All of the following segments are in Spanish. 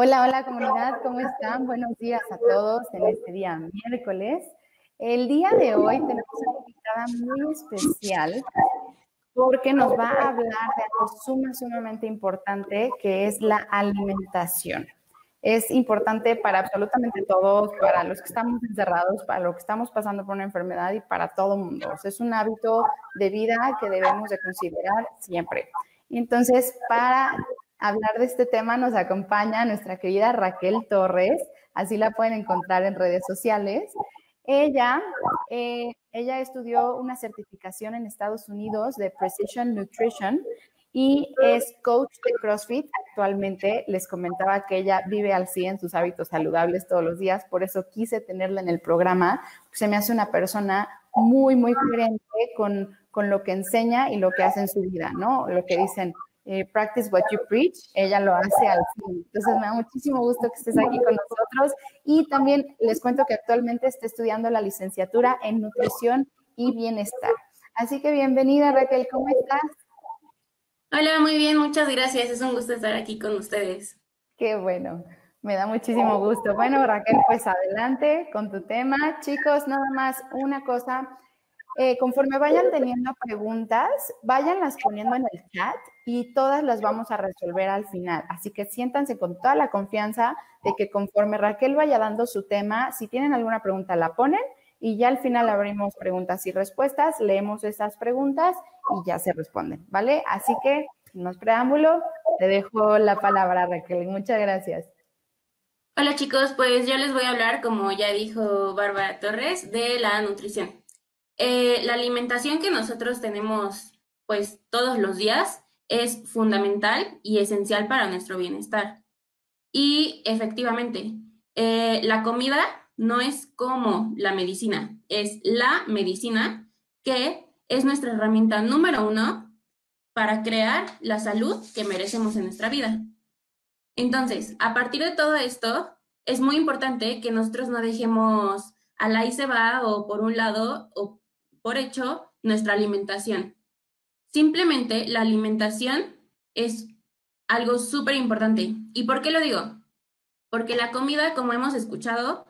Hola, hola comunidad, ¿cómo están? Buenos días a todos en este día miércoles. El día de hoy tenemos una invitada muy especial porque nos va a hablar de algo sumamente importante que es la alimentación. Es importante para absolutamente todos, para los que estamos encerrados, para los que estamos pasando por una enfermedad y para todo el mundo. es un hábito de vida que debemos de considerar siempre. Entonces, para hablar de este tema nos acompaña nuestra querida Raquel Torres, así la pueden encontrar en redes sociales. Ella, eh, ella estudió una certificación en Estados Unidos de Precision Nutrition y es coach de CrossFit. Actualmente les comentaba que ella vive al 100 sus hábitos saludables todos los días, por eso quise tenerla en el programa. Se me hace una persona muy, muy coherente con, con lo que enseña y lo que hace en su vida, ¿no? Lo que dicen, eh, practice what you preach, ella lo hace al fin. Entonces me da muchísimo gusto que estés aquí con nosotros y también les cuento que actualmente está estudiando la licenciatura en nutrición y bienestar. Así que bienvenida Raquel, ¿cómo estás? Hola, muy bien, muchas gracias. Es un gusto estar aquí con ustedes. Qué bueno, me da muchísimo gusto. Bueno, Raquel, pues adelante con tu tema. Chicos, nada más una cosa eh, conforme vayan teniendo preguntas, váyanlas poniendo en el chat y todas las vamos a resolver al final. Así que siéntanse con toda la confianza de que conforme Raquel vaya dando su tema, si tienen alguna pregunta la ponen y ya al final abrimos preguntas y respuestas, leemos esas preguntas y ya se responden, ¿vale? Así que, sin más preámbulo, te dejo la palabra, Raquel. Muchas gracias. Hola chicos, pues yo les voy a hablar, como ya dijo Bárbara Torres, de la nutrición. Eh, la alimentación que nosotros tenemos pues todos los días es fundamental y esencial para nuestro bienestar. Y efectivamente, eh, la comida no es como la medicina, es la medicina que es nuestra herramienta número uno para crear la salud que merecemos en nuestra vida. Entonces, a partir de todo esto, es muy importante que nosotros no dejemos a la y se va o por un lado o por hecho nuestra alimentación. Simplemente la alimentación es algo súper importante. ¿Y por qué lo digo? Porque la comida, como hemos escuchado,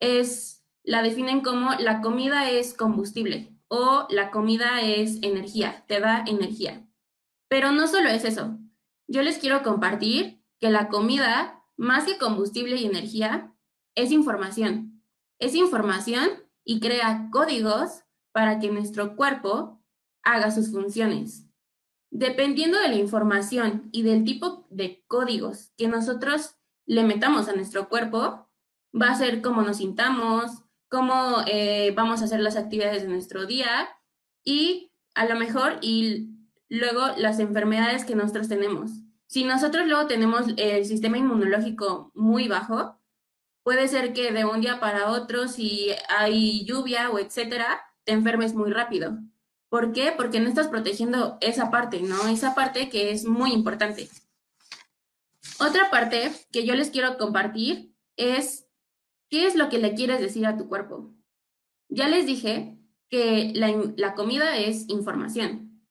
es, la definen como la comida es combustible o la comida es energía, te da energía. Pero no solo es eso. Yo les quiero compartir que la comida, más que combustible y energía, es información. Es información y crea códigos para que nuestro cuerpo haga sus funciones. Dependiendo de la información y del tipo de códigos que nosotros le metamos a nuestro cuerpo, va a ser cómo nos sintamos, cómo eh, vamos a hacer las actividades de nuestro día y a lo mejor y luego las enfermedades que nosotros tenemos. Si nosotros luego tenemos el sistema inmunológico muy bajo, puede ser que de un día para otro, si hay lluvia o etcétera, te enfermes muy rápido. ¿Por qué? Porque no estás protegiendo esa parte, ¿no? Esa parte que es muy importante. Otra parte que yo les quiero compartir es qué es lo que le quieres decir a tu cuerpo. Ya les dije que la, comida es información.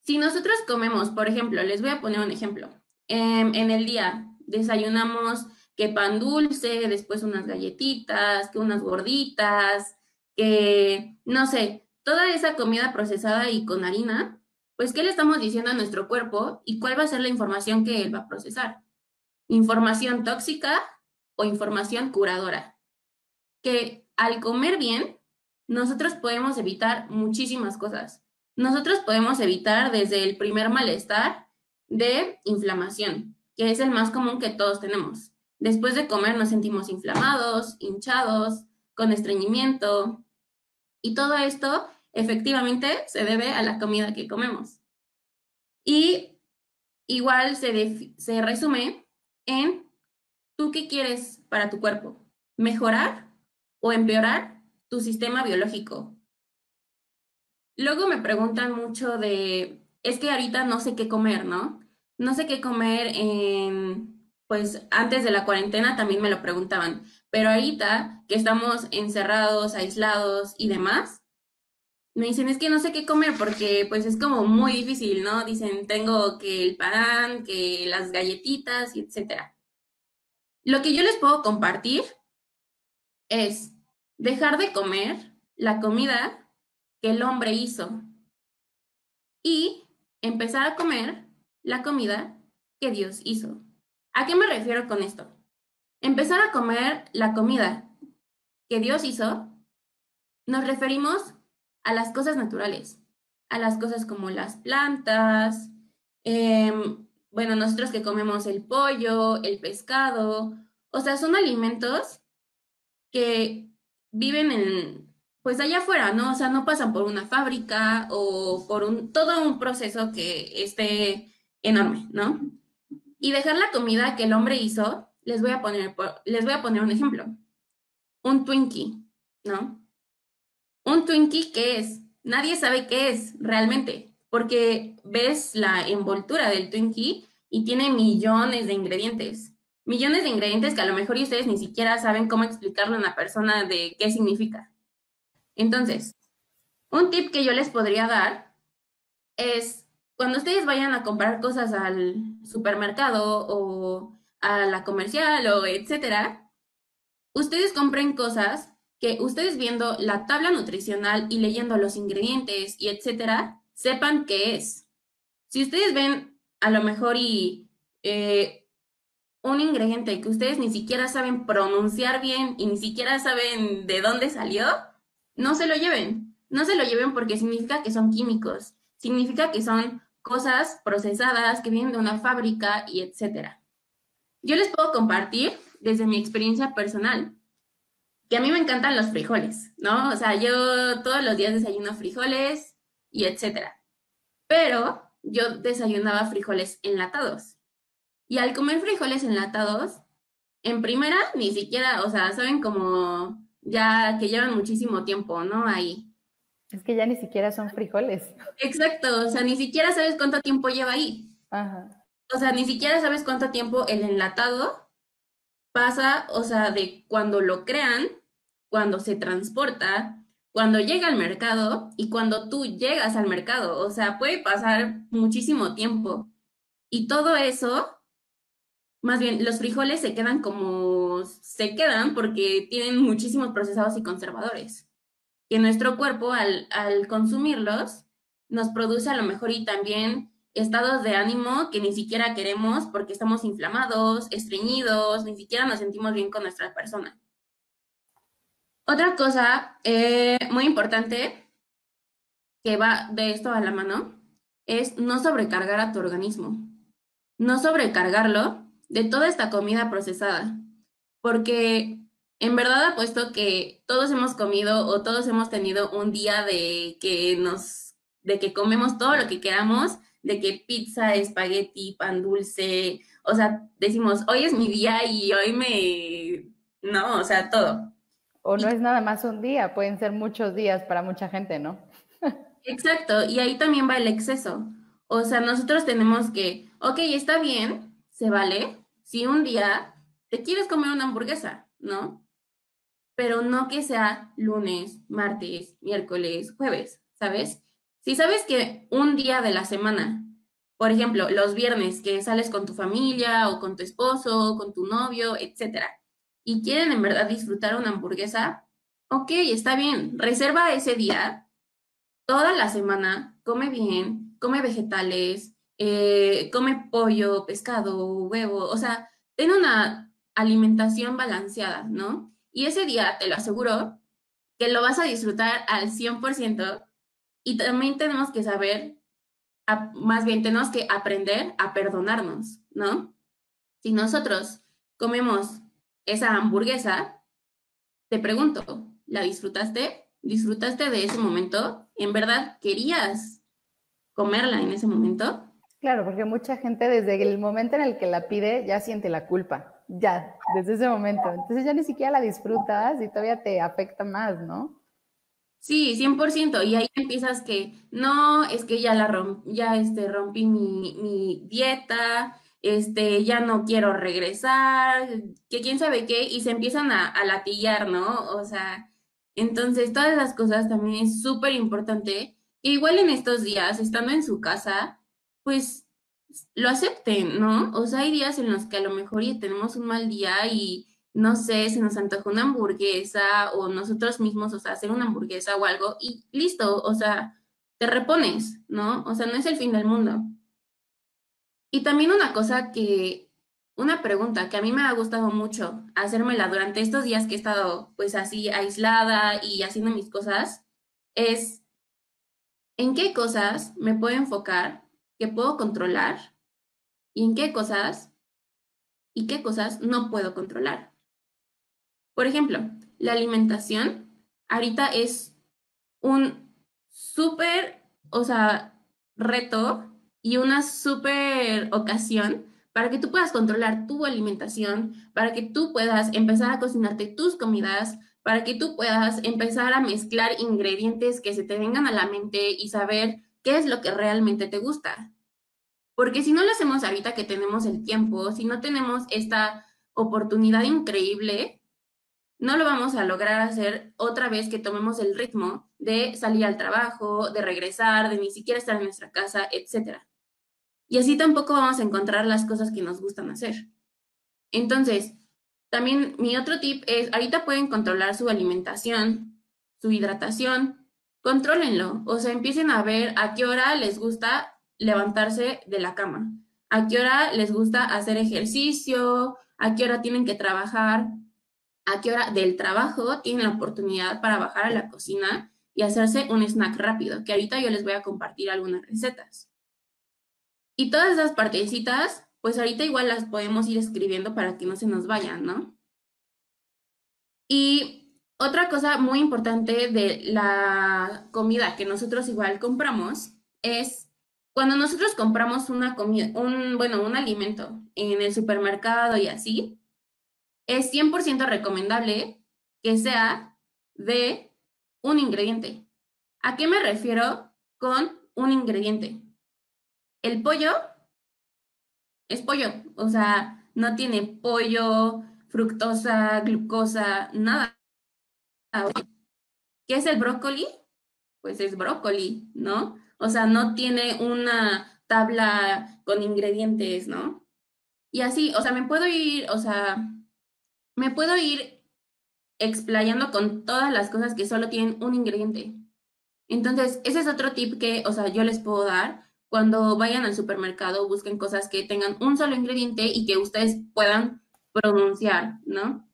Si nosotros comemos, por ejemplo, les voy a poner un ejemplo. Em, en el día desayunamos que pan dulce, después unas galletitas, que unas gorditas, que, no sé, toda esa comida procesada y con harina, pues, ¿qué le estamos diciendo a nuestro cuerpo y cuál va a ser la información que él va a procesar? ¿Información tóxica o información curadora? Que al comer bien, nosotros podemos evitar muchísimas cosas. Nosotros podemos evitar desde el primer malestar de inflamación, que es el más común que todos tenemos. Después de comer nos sentimos inflamados, hinchados, con estreñimiento. Y todo esto efectivamente se debe a la comida que comemos. Y igual se, se resume en tú qué quieres para tu cuerpo, mejorar o empeorar tu sistema biológico. Luego me preguntan mucho de, es que ahorita no sé qué comer, ¿no? No sé qué comer en, pues antes de la cuarentena también me lo preguntaban, pero ahorita que estamos encerrados, aislados y demás, me dicen, es que no sé qué comer porque pues es como muy difícil, ¿no? Dicen, tengo que el pan, que las galletitas, etcétera. Lo que yo les puedo compartir es dejar de comer la comida que el hombre hizo y empezar a comer la comida que Dios hizo. ¿A qué me refiero con esto? Empezar a comer la comida que Dios hizo, nos referimos a las cosas naturales, a las cosas como las plantas, em, bueno, nosotros que comemos el pollo, el pescado, o sea, son alimentos que viven en, pues allá afuera, ¿no? O sea, no pasan por una fábrica o por un, todo un proceso que esté enorme, ¿no? Y dejar la comida que el hombre hizo, les voy a poner, les voy a poner un ejemplo. Un Twinkie, ¿no? Un Twinkie, ¿qué es? Nadie sabe qué es realmente, porque ves la envoltura del Twinkie y tiene millones de ingredientes. Millones de ingredientes que a lo mejor ustedes ni siquiera saben cómo explicarle a una persona de qué significa. Entonces, un tip que yo les podría dar es cuando ustedes vayan a comprar cosas al supermercado o a la comercial o etcétera, ustedes compren cosas que ustedes viendo la tabla nutricional y leyendo los ingredientes y etcétera, sepan qué es. Si ustedes ven a lo mejor y eh, un ingrediente que ustedes ni siquiera saben pronunciar bien y ni siquiera saben de dónde salió, no se lo lleven. No se lo lleven porque significa que son químicos, significa que son cosas procesadas que vienen de una fábrica y etcétera. Yo les puedo compartir desde mi experiencia personal que a mí me encantan los frijoles, ¿no? O sea, yo todos los días desayuno frijoles y etcétera. Pero yo desayunaba frijoles enlatados. Y al comer frijoles enlatados, en primera, ni siquiera, o sea, saben como ya que llevan muchísimo tiempo, ¿no? Ahí. Es que ya ni siquiera son frijoles. Exacto, o sea, ni siquiera sabes cuánto tiempo lleva ahí. Ajá. O sea, ni siquiera sabes cuánto tiempo el enlatado pasa, o sea, de cuando lo crean cuando se transporta, cuando llega al mercado y cuando tú llegas al mercado. O sea, puede pasar muchísimo tiempo. Y todo eso, más bien, los frijoles se quedan como se quedan porque tienen muchísimos procesados y conservadores. Que nuestro cuerpo, al, consumirlos, nos produce a lo mejor y también estados de ánimo que ni siquiera queremos porque estamos inflamados, estreñidos, ni siquiera nos sentimos bien con nuestra persona. Otra cosa eh, muy importante que va de esto a la mano es no sobrecargar a tu organismo. No sobrecargarlo de toda esta comida procesada. Porque en verdad apuesto que todos hemos comido o todos hemos tenido un día de que nos, de que comemos todo lo que queramos, de que pizza, espagueti, pan dulce, o sea, decimos, hoy es mi día y hoy me, no, o sea, todo. O no es nada más un día, pueden ser muchos días para mucha gente, ¿no? Exacto, y ahí también va el exceso. O sea, nosotros tenemos que, ok, está bien, se vale, si un día te quieres comer una hamburguesa, ¿no? Pero no que sea lunes, martes, miércoles, jueves, ¿sabes? Si sabes que un día de la semana, por ejemplo, los viernes que sales con tu familia o con tu esposo, con tu novio, etcétera, y quieren en verdad disfrutar una hamburguesa, ok, está bien, reserva ese día, toda la semana, come bien, come vegetales, eh, come pollo, pescado, huevo, o sea, ten una alimentación balanceada, ¿no? Y ese día, te lo aseguro, que lo vas a disfrutar al 100% y también tenemos que saber, más bien tenemos que aprender a perdonarnos, ¿no? Si nosotros comemos esa hamburguesa, te pregunto, ¿la disfrutaste? ¿Disfrutaste de ese momento? ¿En verdad querías comerla en ese momento? Claro, porque mucha gente desde el momento en el que la pide ya siente la culpa, ya, desde ese momento. Entonces ya ni siquiera la disfrutas y todavía te afecta más, ¿no? Sí, 100%. Y ahí empiezas que, no, es que ya la ya este, rompí mi, mi dieta, este, ya no quiero regresar, que quién sabe qué, y se empiezan a, a latillar, ¿no? O sea, entonces todas esas cosas también es súper importante. igual en estos días, estando en su casa, pues lo acepten, ¿no? O sea, hay días en los que a lo mejor ya tenemos un mal día y no sé, se nos antoja una hamburguesa o nosotros mismos, o sea, hacer una hamburguesa o algo y listo, o sea, te repones, ¿no? O sea, no es el fin del mundo. Y también una cosa que, una pregunta que a mí me ha gustado mucho hacérmela durante estos días que he estado pues así aislada y haciendo mis cosas, es en qué cosas me puedo enfocar, que puedo controlar y en qué cosas y qué cosas no puedo controlar. Por ejemplo, la alimentación ahorita es un súper, o sea, reto y una súper ocasión para que tú puedas controlar tu alimentación, para que tú puedas empezar a cocinarte tus comidas, para que tú puedas empezar a mezclar ingredientes que se te vengan a la mente y saber qué es lo que realmente te gusta. Porque si no lo hacemos ahorita que tenemos el tiempo, si no tenemos esta oportunidad increíble, no lo vamos a lograr hacer otra vez que tomemos el ritmo de salir al trabajo, de regresar, de ni siquiera estar en nuestra casa, etc. Y así tampoco vamos a encontrar las cosas que nos gustan hacer. Entonces, también mi otro tip es, ahorita pueden controlar su alimentación, su hidratación, contrólenlo, o sea, empiecen a ver a qué hora les gusta levantarse de la cama, a qué hora les gusta hacer ejercicio, a qué hora tienen que trabajar, a qué hora del trabajo tienen la oportunidad para bajar a la cocina y hacerse un snack rápido, que ahorita yo les voy a compartir algunas recetas. Y todas esas partecitas, pues ahorita igual las podemos ir escribiendo para que no se nos vayan, ¿no? Y otra cosa muy importante de la comida que nosotros igual compramos es cuando nosotros compramos una comida, un, bueno, un alimento en el supermercado y así, es 100% recomendable que sea de un ingrediente. ¿A qué me refiero con un ingrediente? El pollo es pollo, o sea, no tiene pollo, fructosa, glucosa, nada. ¿Qué es el brócoli? Pues es brócoli, ¿no? O sea, no tiene una tabla con ingredientes, ¿no? Y así, o sea, me puedo ir, o sea, me puedo ir explayando con todas las cosas que solo tienen un ingrediente. Entonces, ese es otro tip que, o sea, yo les puedo dar. Cuando vayan al supermercado, busquen cosas que tengan un solo ingrediente y que ustedes puedan pronunciar, ¿no?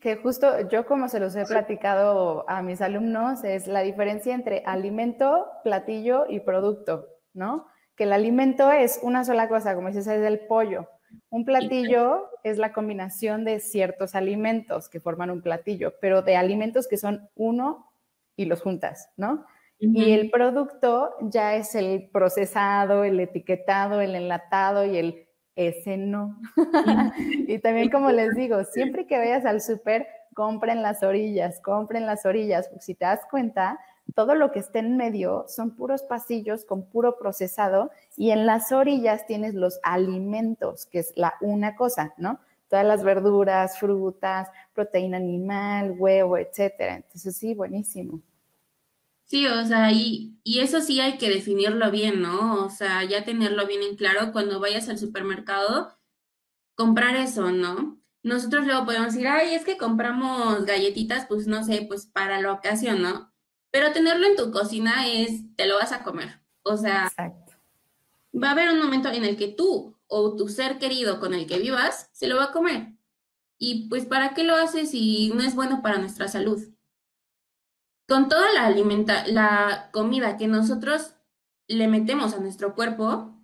Que justo yo como se los he platicado a mis alumnos es la diferencia entre alimento, platillo y producto, ¿no? Que el alimento es una sola cosa, como dices, es el pollo. Un platillo es la combinación de ciertos alimentos que forman un platillo, pero de alimentos que son uno y los juntas, ¿no? Y el producto ya es el procesado, el etiquetado, el enlatado y el ese no. y también como les digo, siempre que vayas al súper, compren las orillas, compren las orillas, porque si te das cuenta, todo lo que está en medio son puros pasillos con puro procesado y en las orillas tienes los alimentos, que es la una cosa, ¿no? Todas las verduras, frutas, proteína animal, huevo, etcétera. Entonces, sí, buenísimo. Sí, o sea, y, y eso sí hay que definirlo bien, ¿no? O sea, ya tenerlo bien en claro cuando vayas al supermercado, comprar eso, ¿no? Nosotros luego podemos decir, ay, es que compramos galletitas, pues no sé, pues para la ocasión, ¿no? Pero tenerlo en tu cocina es, te lo vas a comer. O sea, va a haber un momento en el que tú o tu ser querido con el que vivas se lo va a comer. Y pues, ¿para qué lo haces si no es bueno para nuestra salud? Con toda la la comida que nosotros le metemos a nuestro cuerpo,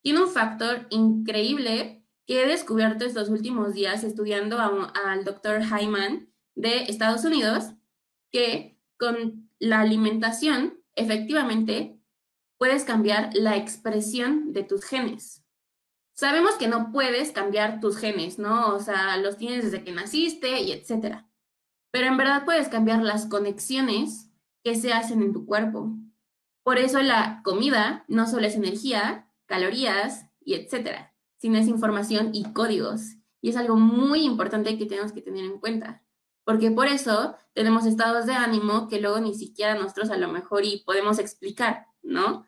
tiene un factor increíble que he descubierto estos últimos días estudiando al doctor Hyman de Estados Unidos, que con la alimentación, efectivamente, puedes cambiar la expresión de tus genes. Sabemos que no puedes cambiar tus genes, ¿no? O sea, los tienes desde que naciste y etcétera. Pero en verdad puedes cambiar las conexiones que se hacen en tu cuerpo. Por eso la comida no solo es energía, calorías y etcétera, sino es información y códigos. Y es algo muy importante que tenemos que tener en cuenta porque por eso tenemos estados de ánimo que luego ni siquiera nosotros a lo mejor y podemos explicar, ¿no?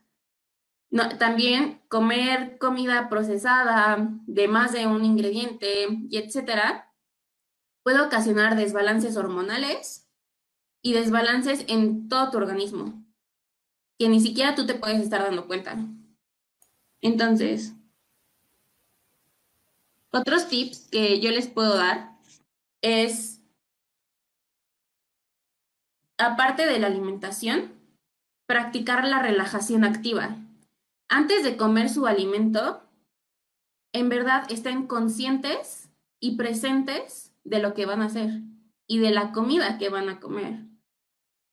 también comer comida procesada de más de un ingrediente y etcétera puede ocasionar desbalances hormonales y desbalances en todo tu organismo que ni siquiera tú te puedes estar dando cuenta. Entonces, otros tips que yo les puedo dar es, aparte de la alimentación, practicar la relajación activa. Antes de comer su alimento, en verdad estén conscientes y presentes de lo que van a hacer y de la comida que van a comer.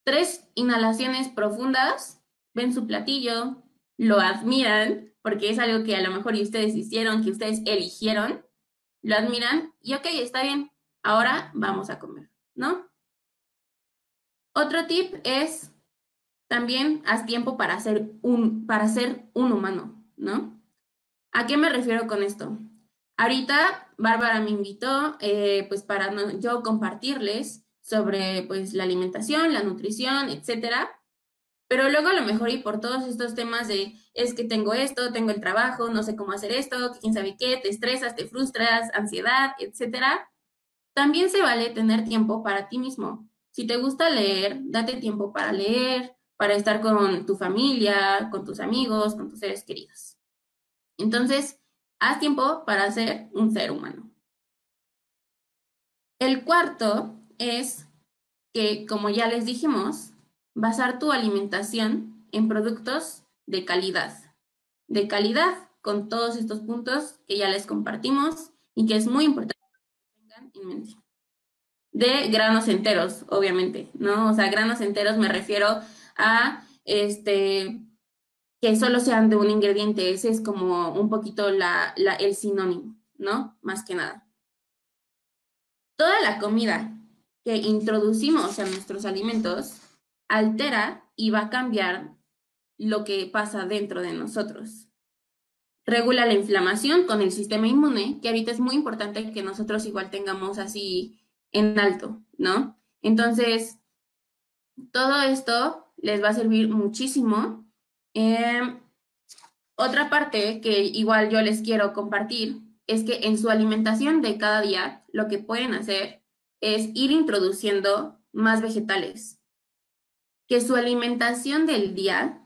Tres inhalaciones profundas, ven su platillo, lo admiran, porque es algo que a lo mejor ustedes hicieron, que ustedes eligieron, lo admiran y ok, está bien, ahora vamos a comer, ¿no? Otro tip es también haz tiempo para ser un, para ser un humano, ¿no? ¿A qué me refiero con esto? Ahorita Bárbara me invitó, eh, pues para yo compartirles sobre pues la alimentación, la nutrición, etcétera. Pero luego a lo mejor y por todos estos temas de es que tengo esto, tengo el trabajo, no sé cómo hacer esto, quién sabe qué, te estresas, te frustras, ansiedad, etcétera. También se vale tener tiempo para ti mismo. Si te gusta leer, date tiempo para leer, para estar con tu familia, con tus amigos, con tus seres queridos. Entonces, haz tiempo para ser un ser humano. El cuarto es que, como ya les dijimos, basar tu alimentación en productos de calidad. De calidad con todos estos puntos que ya les compartimos y que es muy importante que tengan en mente. De granos enteros, obviamente, ¿no? O sea, granos enteros me refiero a este que solo sean de un ingrediente. Ese es como un poquito la, el sinónimo, ¿no? Más que nada. Toda la comida que introducimos en nuestros alimentos altera y va a cambiar lo que pasa dentro de nosotros. Regula la inflamación con el sistema inmune, que ahorita es muy importante que nosotros igual tengamos así en alto, ¿no? Entonces, todo esto les va a servir muchísimo. Em, otra parte que igual yo les quiero compartir es que en su alimentación de cada día lo que pueden hacer es ir introduciendo más vegetales que su alimentación del día,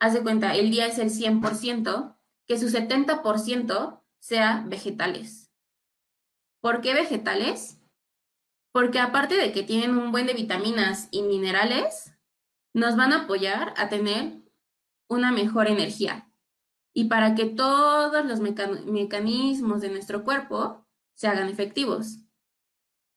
hace cuenta, el día es el 100%, que su 70% sea vegetales. ¿Por qué vegetales? Porque aparte de que tienen un buen de vitaminas y minerales, nos van a apoyar a tener una mejor energía. Y para que todos los mecanismos de nuestro cuerpo se hagan efectivos.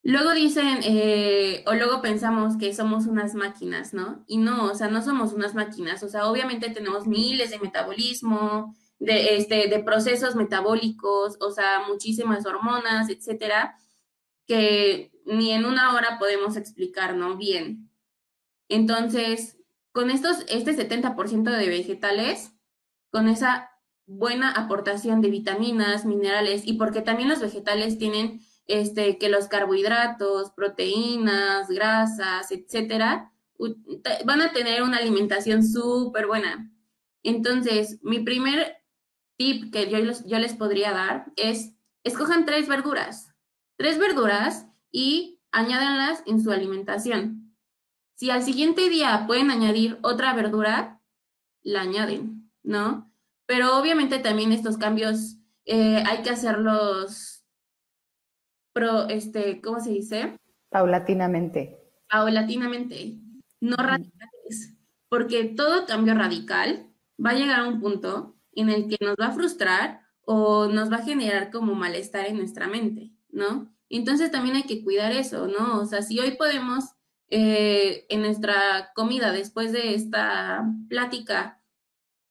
Luego dicen, eh, o luego pensamos que somos unas máquinas, ¿no? Y no, o sea, no somos unas máquinas, o sea, obviamente tenemos miles de metabolismo, de, este, de procesos metabólicos, o sea, muchísimas hormonas, etcétera, que ni en una hora podemos explicar, ¿no? Bien. Entonces, con estos, este 70% de vegetales, con esa buena aportación de vitaminas, minerales, y porque también los vegetales tienen este, que los carbohidratos, proteínas, grasas, etcétera, van a tener una alimentación súper buena. Entonces, mi primer tip que yo, yo les podría dar es, escojan tres verduras, tres verduras y añádanlas en su alimentación. Si al siguiente día pueden añadir otra verdura, la añaden, ¿no? Pero obviamente también estos cambios eh, hay que hacerlos pero, este, ¿cómo se dice? Paulatinamente. Paulatinamente, no radicales, porque todo cambio radical va a llegar a un punto en el que nos va a frustrar o nos va a generar como malestar en nuestra mente, ¿no? Entonces también hay que cuidar eso, ¿no? O sea, si hoy podemos eh, en nuestra comida, después de esta plática,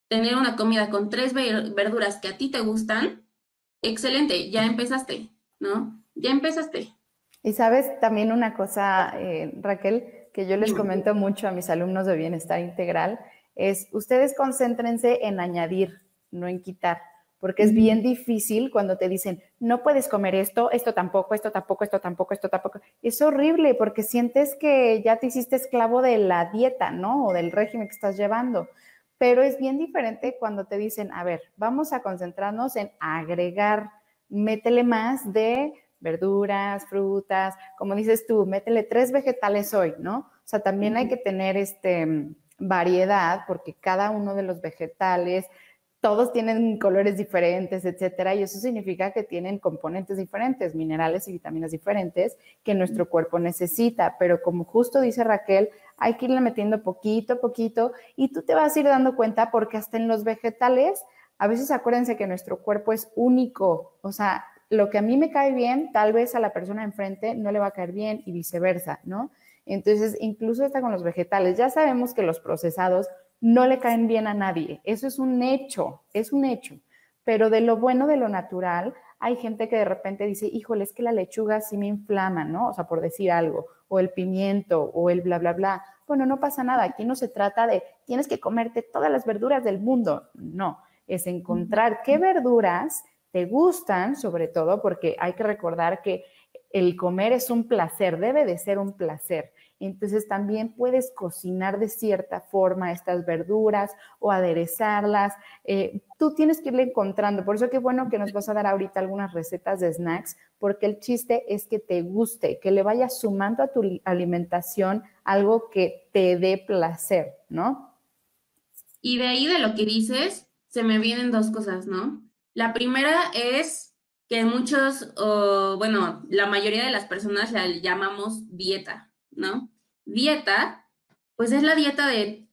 tener una comida con tres verduras que a ti te gustan, excelente, ya empezaste, ¿no? ya empezaste. Y sabes también una cosa, eh, Raquel, que yo les comento mucho a mis alumnos de bienestar integral, es ustedes concéntrense en añadir, no en quitar, porque es bien difícil cuando te dicen, no puedes comer esto, esto tampoco, esto tampoco, esto tampoco, esto tampoco. Es horrible porque sientes que ya te hiciste esclavo de la dieta, ¿no? O del régimen que estás llevando pero es bien diferente cuando te dicen, a ver, vamos a concentrarnos en agregar, métele más de verduras, frutas, como dices tú, métele tres vegetales hoy, ¿no? O sea, también hay que tener este variedad porque cada uno de los vegetales todos tienen colores diferentes, etcétera, y eso significa que tienen componentes diferentes, minerales y vitaminas diferentes que nuestro cuerpo necesita. Pero como justo dice Raquel, hay que irle metiendo poquito a poquito y tú te vas a ir dando cuenta porque hasta en los vegetales, a veces acuérdense que nuestro cuerpo es único, o sea, lo que a mí me cae bien, tal vez a la persona enfrente no le va a caer bien y viceversa, ¿no? Entonces, incluso está con los vegetales. Ya sabemos que los procesados no le caen bien a nadie. Eso es un hecho, es un hecho. Pero de lo bueno de lo natural, hay gente que de repente dice, híjole, es que la lechuga sí me inflama, ¿no? O sea, por decir algo, o el pimiento, o el bla, bla, bla. Bueno, no pasa nada. Aquí no se trata de tienes que comerte todas las verduras del mundo. No, es encontrar qué verduras te gustan, sobre todo porque hay que recordar que el comer es un placer, debe de ser un placer. Entonces también puedes cocinar de cierta forma estas verduras o aderezarlas. Eh, tú tienes que irle encontrando. Por eso qué bueno que nos vas a dar ahorita algunas recetas de snacks, porque el chiste es que te guste, que le vayas sumando a tu alimentación algo que te dé placer, ¿no? Y de ahí de lo que dices, se me vienen dos cosas, ¿no? La primera es que muchos, bueno, la mayoría de las personas la llamamos dieta, ¿no? Dieta, pues es la dieta de,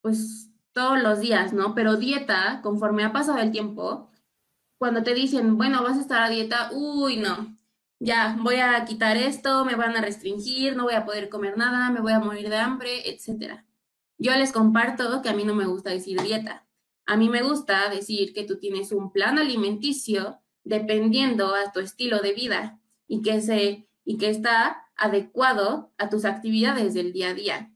pues, todos los días, ¿no? Pero dieta, conforme ha pasado el tiempo, cuando te dicen, bueno, vas a estar a dieta, uy, no, ya, voy a quitar esto, me van a restringir, no voy a poder comer nada, me voy a morir de hambre, etcétera. Yo les comparto que a mí no me gusta decir dieta. A mí me gusta decir que tú tienes un plan alimenticio dependiendo a tu estilo de vida y que se y que está adecuado a tus actividades del día a día.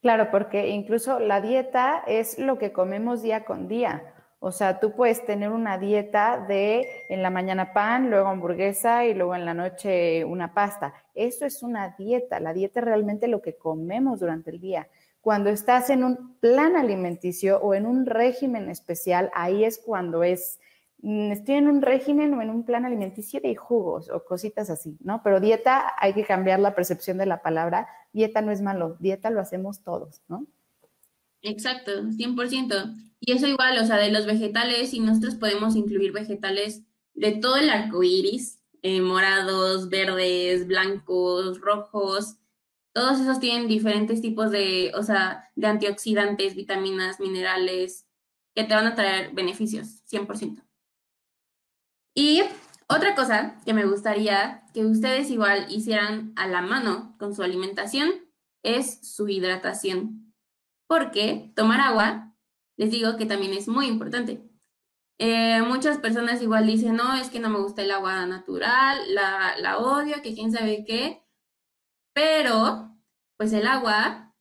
Claro, porque incluso la dieta es lo que comemos día con día. O sea, tú puedes tener una dieta de en la mañana pan, luego hamburguesa y luego en la noche una pasta. Eso es una dieta. La dieta es realmente lo que comemos durante el día. Cuando estás en un plan alimenticio o en un régimen especial, ahí es cuando es estoy en un régimen o en un plan alimenticio de jugos o cositas así, ¿no? Pero dieta hay que cambiar la percepción de la palabra. Dieta no es malo, dieta lo hacemos todos, ¿no? Exacto, 100%. Y eso igual, o sea, de los vegetales, y nosotros podemos incluir vegetales de todo el arco iris, eh, morados, verdes, blancos, rojos. Todos esos tienen diferentes tipos de, o sea, de antioxidantes, vitaminas, minerales, que te van a traer beneficios, 100%. Y otra cosa que me gustaría que ustedes igual hicieran a la mano con su alimentación es su hidratación. Porque tomar agua, les digo que también es muy importante. Eh, muchas personas igual dicen, no, es que no me gusta el agua natural, la, la odio, que quién sabe qué. Pero, pues el agua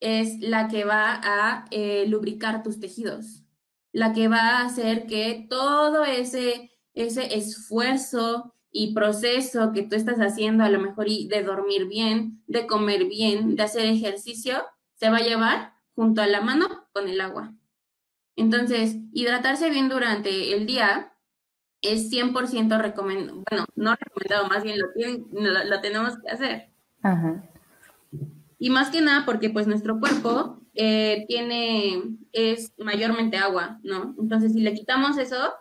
es la que va a eh, lubricar tus tejidos, la que va a hacer que todo ese ese esfuerzo y proceso que tú estás haciendo a lo mejor de dormir bien, de comer bien, de hacer ejercicio, se va a llevar junto a la mano con el agua. Entonces, hidratarse bien durante el día es 100% recomendado, bueno, no recomendado, más bien lo, lo, tenemos que hacer. Y más que nada porque pues nuestro cuerpo eh, tiene, es mayormente agua, ¿no? Entonces, si le quitamos eso,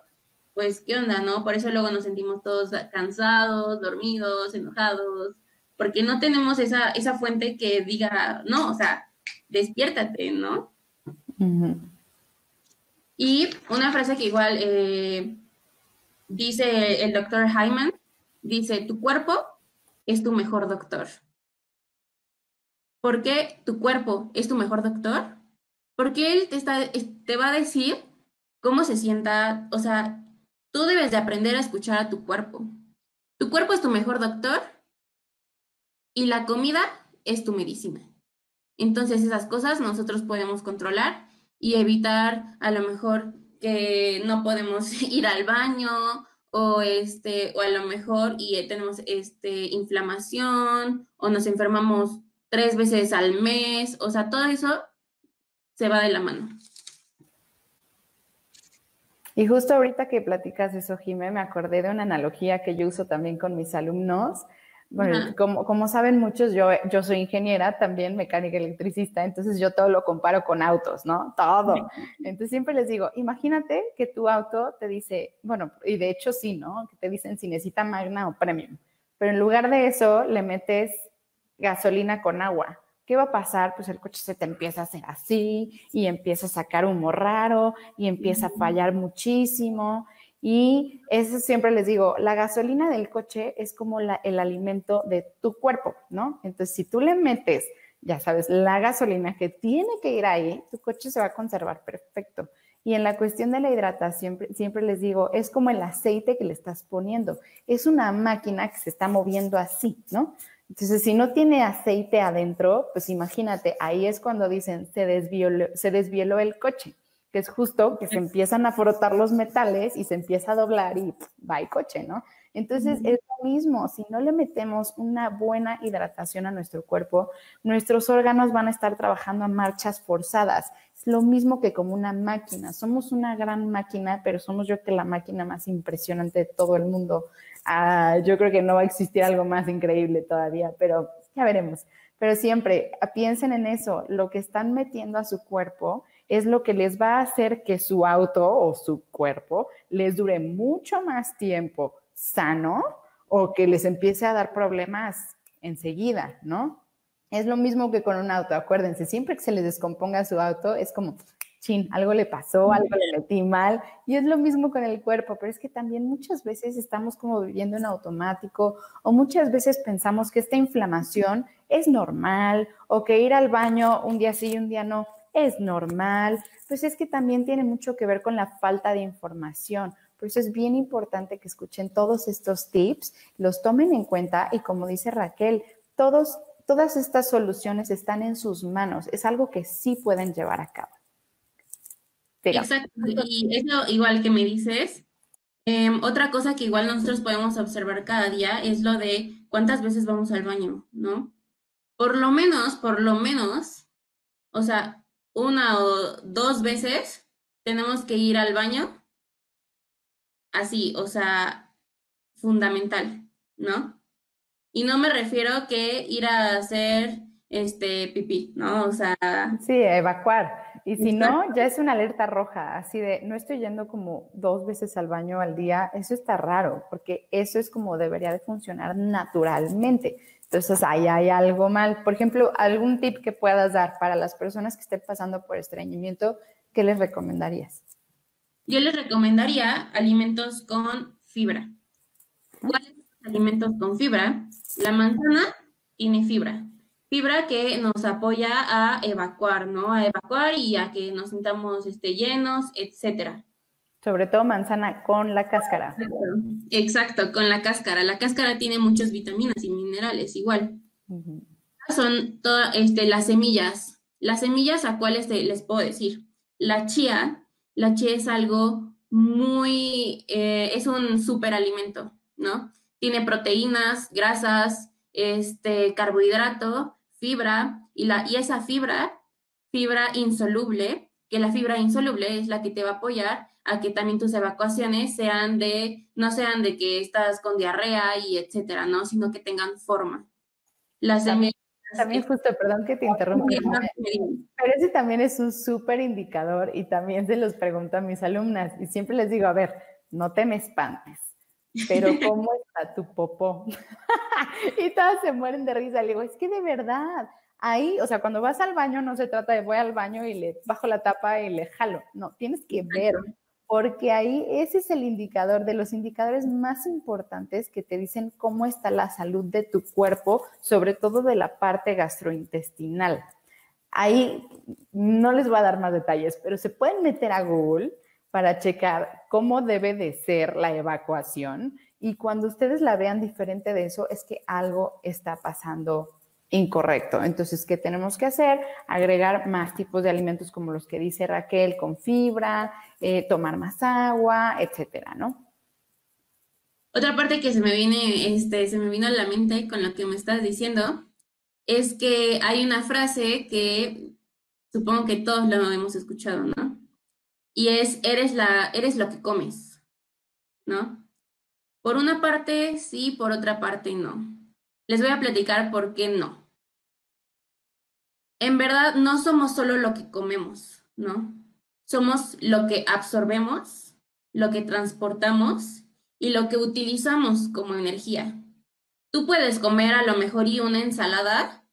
pues, ¿qué onda, no? Por eso luego nos sentimos todos cansados, dormidos, enojados, porque no tenemos esa, esa fuente que diga, no, o sea, despiértate, ¿no? Y una frase que igual eh, dice el doctor Hyman, dice, tu cuerpo es tu mejor doctor. ¿Por qué tu cuerpo es tu mejor doctor? Porque él te, está, te va a decir cómo se sienta, o sea, Tú debes de aprender a escuchar a tu cuerpo. Tu cuerpo es tu mejor doctor y la comida es tu medicina. Entonces esas cosas nosotros podemos controlar y evitar a lo mejor que no podemos ir al baño o este o a lo mejor y tenemos este inflamación o nos enfermamos tres veces al mes, o sea, todo eso se va de la mano. Y justo ahorita que platicas eso, Jimé, me acordé de una analogía que yo uso también con mis alumnos. Bueno, como, como, saben muchos, yo, yo soy ingeniera, también mecánica electricista, entonces yo todo lo comparo con autos, ¿no? Todo. Entonces siempre les digo, imagínate que tu auto te dice, bueno, y de hecho sí, ¿no? Que te dicen si necesita magna o premium, pero en lugar de eso le metes gasolina con agua. ¿Qué va a pasar? Pues el coche se te empieza a hacer así y empieza a sacar humo raro y empieza a fallar muchísimo. Y eso siempre les digo, la gasolina del coche es como el alimento de tu cuerpo, ¿no? Entonces, si tú le metes, ya sabes, la gasolina que tiene que ir ahí, tu coche se va a conservar perfecto. Y en la cuestión de la hidratación, siempre les digo, es como el aceite que le estás poniendo. Es una máquina que se está moviendo así, ¿no? Entonces, si no tiene aceite adentro, pues imagínate, ahí es cuando dicen se desvioló, se desvioló el coche, que es justo que se empiezan a frotar los metales y se empieza a doblar y va el coche, ¿no? Entonces, es lo mismo, si no le metemos una buena hidratación a nuestro cuerpo, nuestros órganos van a estar trabajando a marchas forzadas. Es lo mismo que como una máquina. Somos una gran máquina, pero somos yo que la máquina más impresionante de todo el mundo. Ah, yo creo que no va a existir algo más increíble todavía, pero ya veremos. Pero siempre piensen en eso, lo que están metiendo a su cuerpo es lo que les va a hacer que su auto o su cuerpo les dure mucho más tiempo sano o que les empiece a dar problemas enseguida, ¿no? Es lo mismo que con un auto, acuérdense, siempre que se les descomponga su auto es como, chin, algo le pasó, algo le metí mal, y es lo mismo con el cuerpo, pero es que también muchas veces estamos como viviendo en automático o muchas veces pensamos que esta inflamación es normal o que ir al baño un día sí y un día no es normal, pues es que también tiene mucho que ver con la falta de información. Por eso es bien importante que escuchen todos estos tips, los tomen en cuenta y como dice Raquel, todos, todas estas soluciones están en sus manos. Es algo que sí pueden llevar a cabo. Exacto. Y eso igual que me dices, em, otra cosa que igual nosotros podemos observar cada día es lo de cuántas veces vamos al baño, ¿no? Por lo menos, por lo menos, o sea, una o dos veces tenemos que ir al baño así, o sea, fundamental, ¿no? Y no me refiero que ir a hacer este pipí, ¿no? O sea. Sí, evacuar. Y si no, ya es una alerta roja, así de no estoy yendo como dos veces al baño al día, eso está raro, porque eso es como debería de funcionar naturalmente. Entonces ahí hay algo mal. Por ejemplo, algún tip que puedas dar para las personas que estén pasando por estreñimiento, ¿qué les recomendarías? Yo les recomendaría alimentos con fibra. ¿Cuáles son los alimentos con fibra? La manzana tiene fibra. Fibra que nos apoya a evacuar, ¿no? A evacuar y a que nos sintamos este, llenos, etcétera. Sobre todo manzana con la cáscara. Exacto, con la cáscara. La cáscara tiene muchas vitaminas y minerales, igual. Son todas este, las semillas. Las semillas a cuáles les puedo decir. La chía la chía es algo muy, eh, es un superalimento, ¿no? Tiene proteínas, grasas, este, carbohidrato, fibra, y, la, y esa fibra, fibra insoluble, que la fibra insoluble es la que te va a apoyar a que también tus evacuaciones sean de, no sean de que estás con diarrea y etcétera, ¿no? Sino que tengan forma. Las también justo, perdón que te interrumpa, pero ese también es un súper indicador y también se los pregunto a mis alumnas y siempre les digo, a ver, no te me espantes, pero ¿cómo está tu popó? y todas se mueren de risa. Le digo, es que de verdad, ahí, o sea, cuando vas al baño no se trata de voy al baño y le bajo la tapa y le jalo, no, tienes que ver porque ahí ese es el indicador de los indicadores más importantes que te dicen cómo está la salud de tu cuerpo, sobre todo de la parte gastrointestinal. Ahí no les voy a dar más detalles, pero se pueden meter a Google para checar cómo debe de ser la evacuación y cuando ustedes la vean diferente de eso es que algo está pasando incorrecto. Entonces, ¿qué tenemos que hacer? Agregar más tipos de alimentos como los que dice Raquel, con fibra, eh, tomar más agua, etcétera, ¿no? Otra parte que se me viene, este, se me vino a la mente con lo que me estás diciendo, es que hay una frase que Supongo que todos lo hemos escuchado, ¿no? Y es, eres, la, eres lo que comes, ¿no? Por una parte sí, por otra parte no. Les voy a platicar por qué no. En verdad, no somos solo lo que comemos, ¿no? Somos lo que absorbemos, lo que transportamos y lo que utilizamos como energía. Tú puedes comer a lo mejor y una ensalada,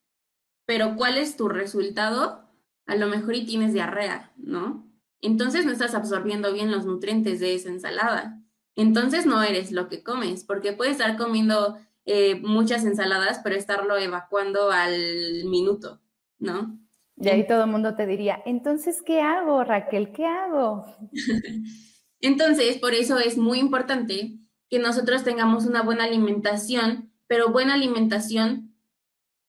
pero ¿cuál es tu resultado? A lo mejor y tienes diarrea, ¿no? Entonces no estás absorbiendo bien los nutrientes de esa ensalada. Entonces no eres lo que comes, porque puedes estar comiendo eh, muchas ensaladas, pero estarlo evacuando al minuto, ¿no? Y ahí todo el mundo te diría, entonces, ¿qué hago, Raquel? ¿Qué hago? entonces, por eso es muy importante que nosotros tengamos una buena alimentación, pero buena alimentación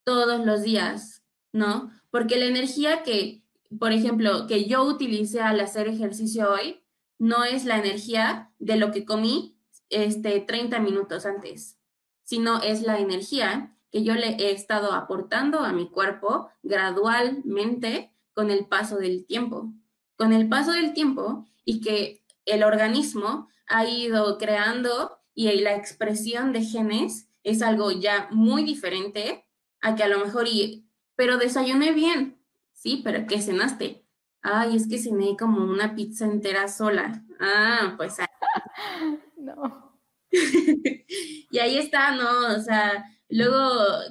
todos los días, ¿no? Porque la energía que, por ejemplo, que yo utilicé al hacer ejercicio hoy, no es la energía de lo que comí este 30 minutos antes, sino es la energía que yo le he estado aportando a mi cuerpo gradualmente con el paso del tiempo. Con el paso del tiempo y que el organismo ha ido creando y la expresión de genes es algo ya muy diferente a que a lo mejor, y, pero desayuné bien, sí, pero ¿qué cenaste? Ay, es que cené como una pizza entera sola. Ah, pues. no. y ahí está, ¿no? O sea, Luego,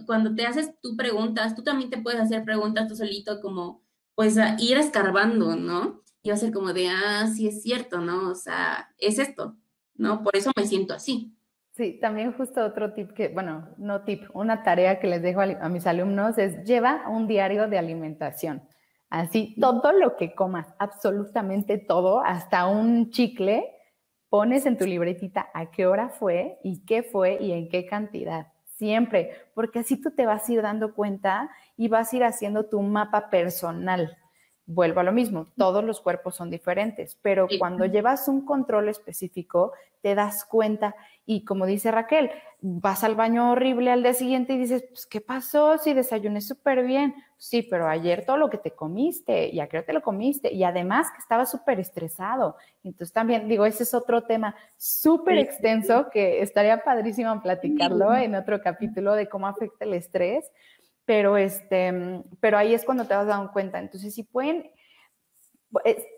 cuando te haces tú preguntas, tú también te puedes hacer preguntas tú solito, como, pues, ir escarbando, ¿no? Y va a ser como de, ah, sí es cierto, ¿no? O sea, es esto, ¿no? Por eso me siento así. Sí, también justo otro tip que, bueno, no tip, una tarea que les dejo a, mis alumnos es lleva un diario de alimentación. Así, todo lo que comas, absolutamente todo, hasta un chicle, pones en tu libretita a qué hora fue y qué fue y en qué cantidad siempre, porque así tú te vas a ir dando cuenta y vas a ir haciendo tu mapa personal. Vuelvo a lo mismo, todos los cuerpos son diferentes, pero cuando llevas un control específico, te das cuenta y como dice Raquel, vas al baño horrible al día siguiente y dices, pues, ¿qué pasó? Si desayuné súper bien. Sí, pero ayer todo lo que te comiste y hora te lo comiste y además que estaba súper estresado. Entonces también digo, ese es otro tema súper extenso que estaría padrísimo platicarlo en otro capítulo de cómo afecta el estrés, pero este, pero ahí es cuando te vas dando cuenta. Entonces, si pueden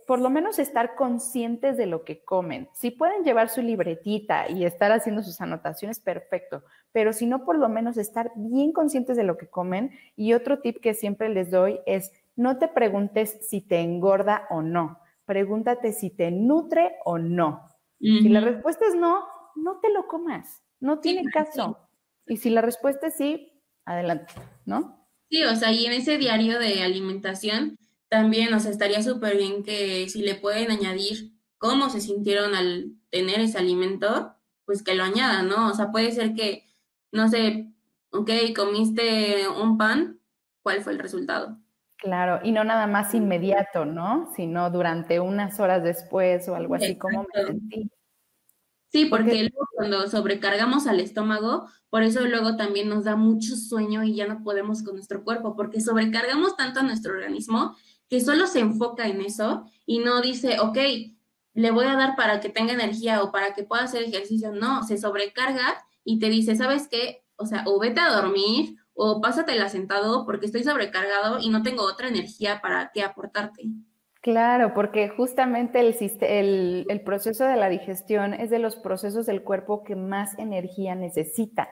por lo menos estar conscientes de lo que comen. Si pueden llevar su libretita y estar haciendo sus anotaciones, perfecto, pero si no, por lo menos estar bien conscientes de lo que comen. Y otro tip que siempre les doy es, no te preguntes si te engorda o no, pregúntate si te nutre o no. Si la respuesta es no, no te lo comas, no tiene caso. Y si la respuesta es sí, adelante, ¿no? Sí, o sea, y en ese diario de alimentación, también, o sea, estaría súper bien que si le pueden añadir cómo se sintieron al tener ese alimento, pues que lo añadan, ¿no? O sea, puede ser que, no sé, ok, comiste un pan, ¿cuál fue el resultado? Claro, y no nada más inmediato, ¿no? Sino durante unas horas después o algo así como me sentí. Sí, porque luego cuando sobrecargamos al estómago, por eso luego también nos da mucho sueño y ya no podemos con nuestro cuerpo, porque sobrecargamos tanto a nuestro organismo que solo se enfoca en eso y no dice, ok, le voy a dar para que tenga energía o para que pueda hacer ejercicio. No, se sobrecarga y te dice, ¿sabes qué? O sea, o vete a dormir o pásatela sentado porque estoy sobrecargado y no tengo otra energía para qué aportarte. Claro, porque justamente el, el, el, proceso de la digestión es de los procesos del cuerpo que más energía necesita.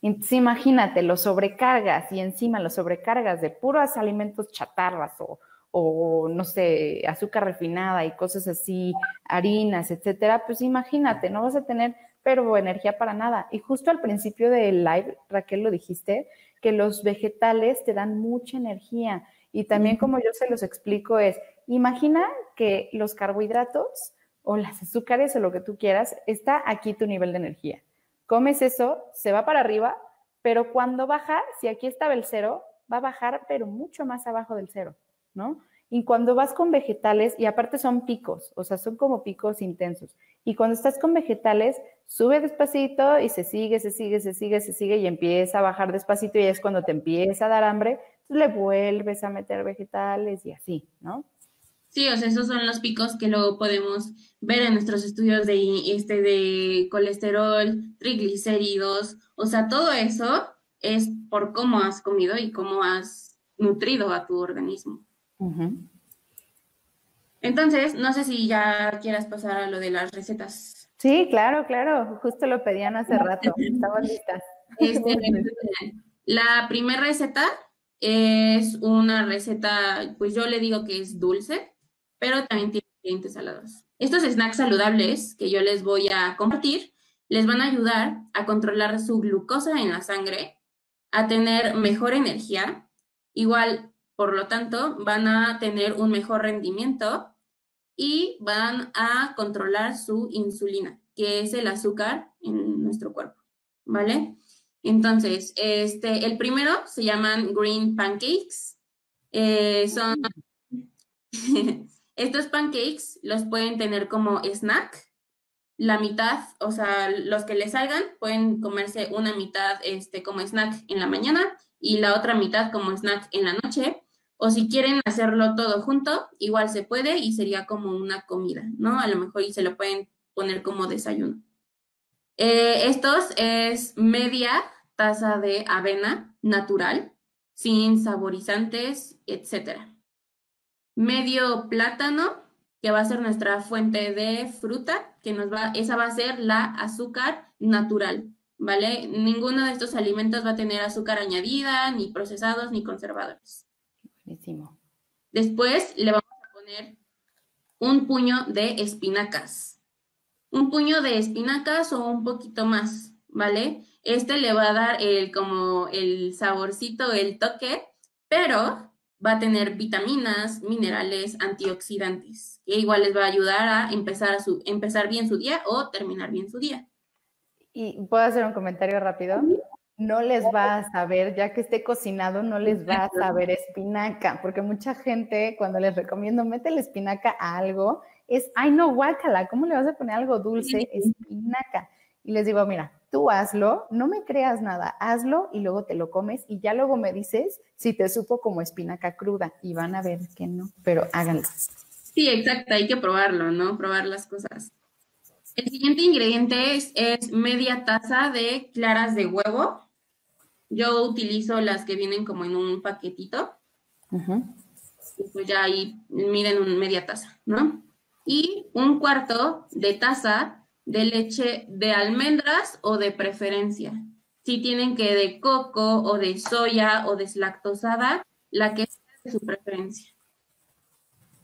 Entonces, imagínate, lo sobrecargas y encima lo sobrecargas de puros alimentos chatarras o, o no sé, azúcar refinada y cosas así, harinas, etcétera, pues imagínate, no vas a tener pero energía para nada. Y justo al principio del live, Raquel, lo dijiste, que los vegetales te dan mucha energía. Y también como yo se los explico es, imagina que los carbohidratos o las azúcares o lo que tú quieras, está aquí tu nivel de energía. Comes eso, se va para arriba, pero cuando baja, si aquí estaba el cero, va a bajar, pero mucho más abajo del cero. ¿no? Y cuando vas con vegetales, y aparte son picos, o sea, son como picos intensos. Y cuando estás con vegetales, sube despacito y se sigue, se sigue, se sigue, se sigue y empieza a bajar despacito y es cuando te empieza a dar hambre. le vuelves a meter vegetales y así, ¿no? Sí, o sea, esos son los picos que luego podemos ver en nuestros estudios de, este, de colesterol, triglicéridos, o sea, todo eso es por cómo has comido y cómo has nutrido a tu organismo. Entonces, no sé si ya quieras pasar a lo de las recetas. Sí, claro, claro, justo lo pedían hace rato, estamos listas. Este, la primera receta es una receta, pues yo le digo que es dulce, pero también tiene ingredientes salados. Estos snacks saludables que yo les voy a compartir les van a ayudar a controlar su glucosa en la sangre, a tener mejor energía, igual, por lo tanto, van a tener un mejor rendimiento y van a controlar su insulina, que es el azúcar en nuestro cuerpo, ¿vale? Entonces, este, el primero se llaman green pancakes. Eh, son Estos pancakes los pueden tener como snack. La mitad, o sea, los que les salgan pueden comerse una mitad este, como snack en la mañana y la otra mitad como snack en la noche. O si quieren hacerlo todo junto, igual se puede y sería como una comida, ¿no? A lo mejor y se lo pueden poner como desayuno. Eh, estos es media taza de avena natural, sin saborizantes, etcétera medio plátano, que va a ser nuestra fuente de fruta, que nos va, esa va a ser la azúcar natural, ¿vale? Ninguno de estos alimentos va a tener azúcar añadida, ni procesados, ni conservadores. Buenísimo. Después le vamos a poner un puño de espinacas. Un puño de espinacas o un poquito más, ¿vale? Este le va a dar el como el saborcito, el toque, pero va a tener vitaminas, minerales, antioxidantes, que igual les va a ayudar a empezar, a su, empezar bien su día o terminar bien su día. Y puedo hacer un comentario rápido. No les va a saber, ya que esté cocinado, no les va a saber espinaca, porque mucha gente cuando les recomiendo métele espinaca a algo, es, ay no, guácala, ¿cómo le vas a poner algo dulce? Espinaca. Y les digo, mira, tú hazlo, no me creas nada, hazlo y luego te lo comes y ya luego me dices si te supo como espinaca cruda y van a ver que no, pero háganlo. Sí, exacto, hay que probarlo, ¿no? Probar las cosas. El siguiente ingrediente es, media taza de claras de huevo. Yo utilizo las que vienen como en un paquetito. y pues ya ahí miden media taza, ¿no? Y un cuarto de taza de leche de almendras o de preferencia. Si tienen que de coco o de soya o deslactosada, la que sea de su preferencia.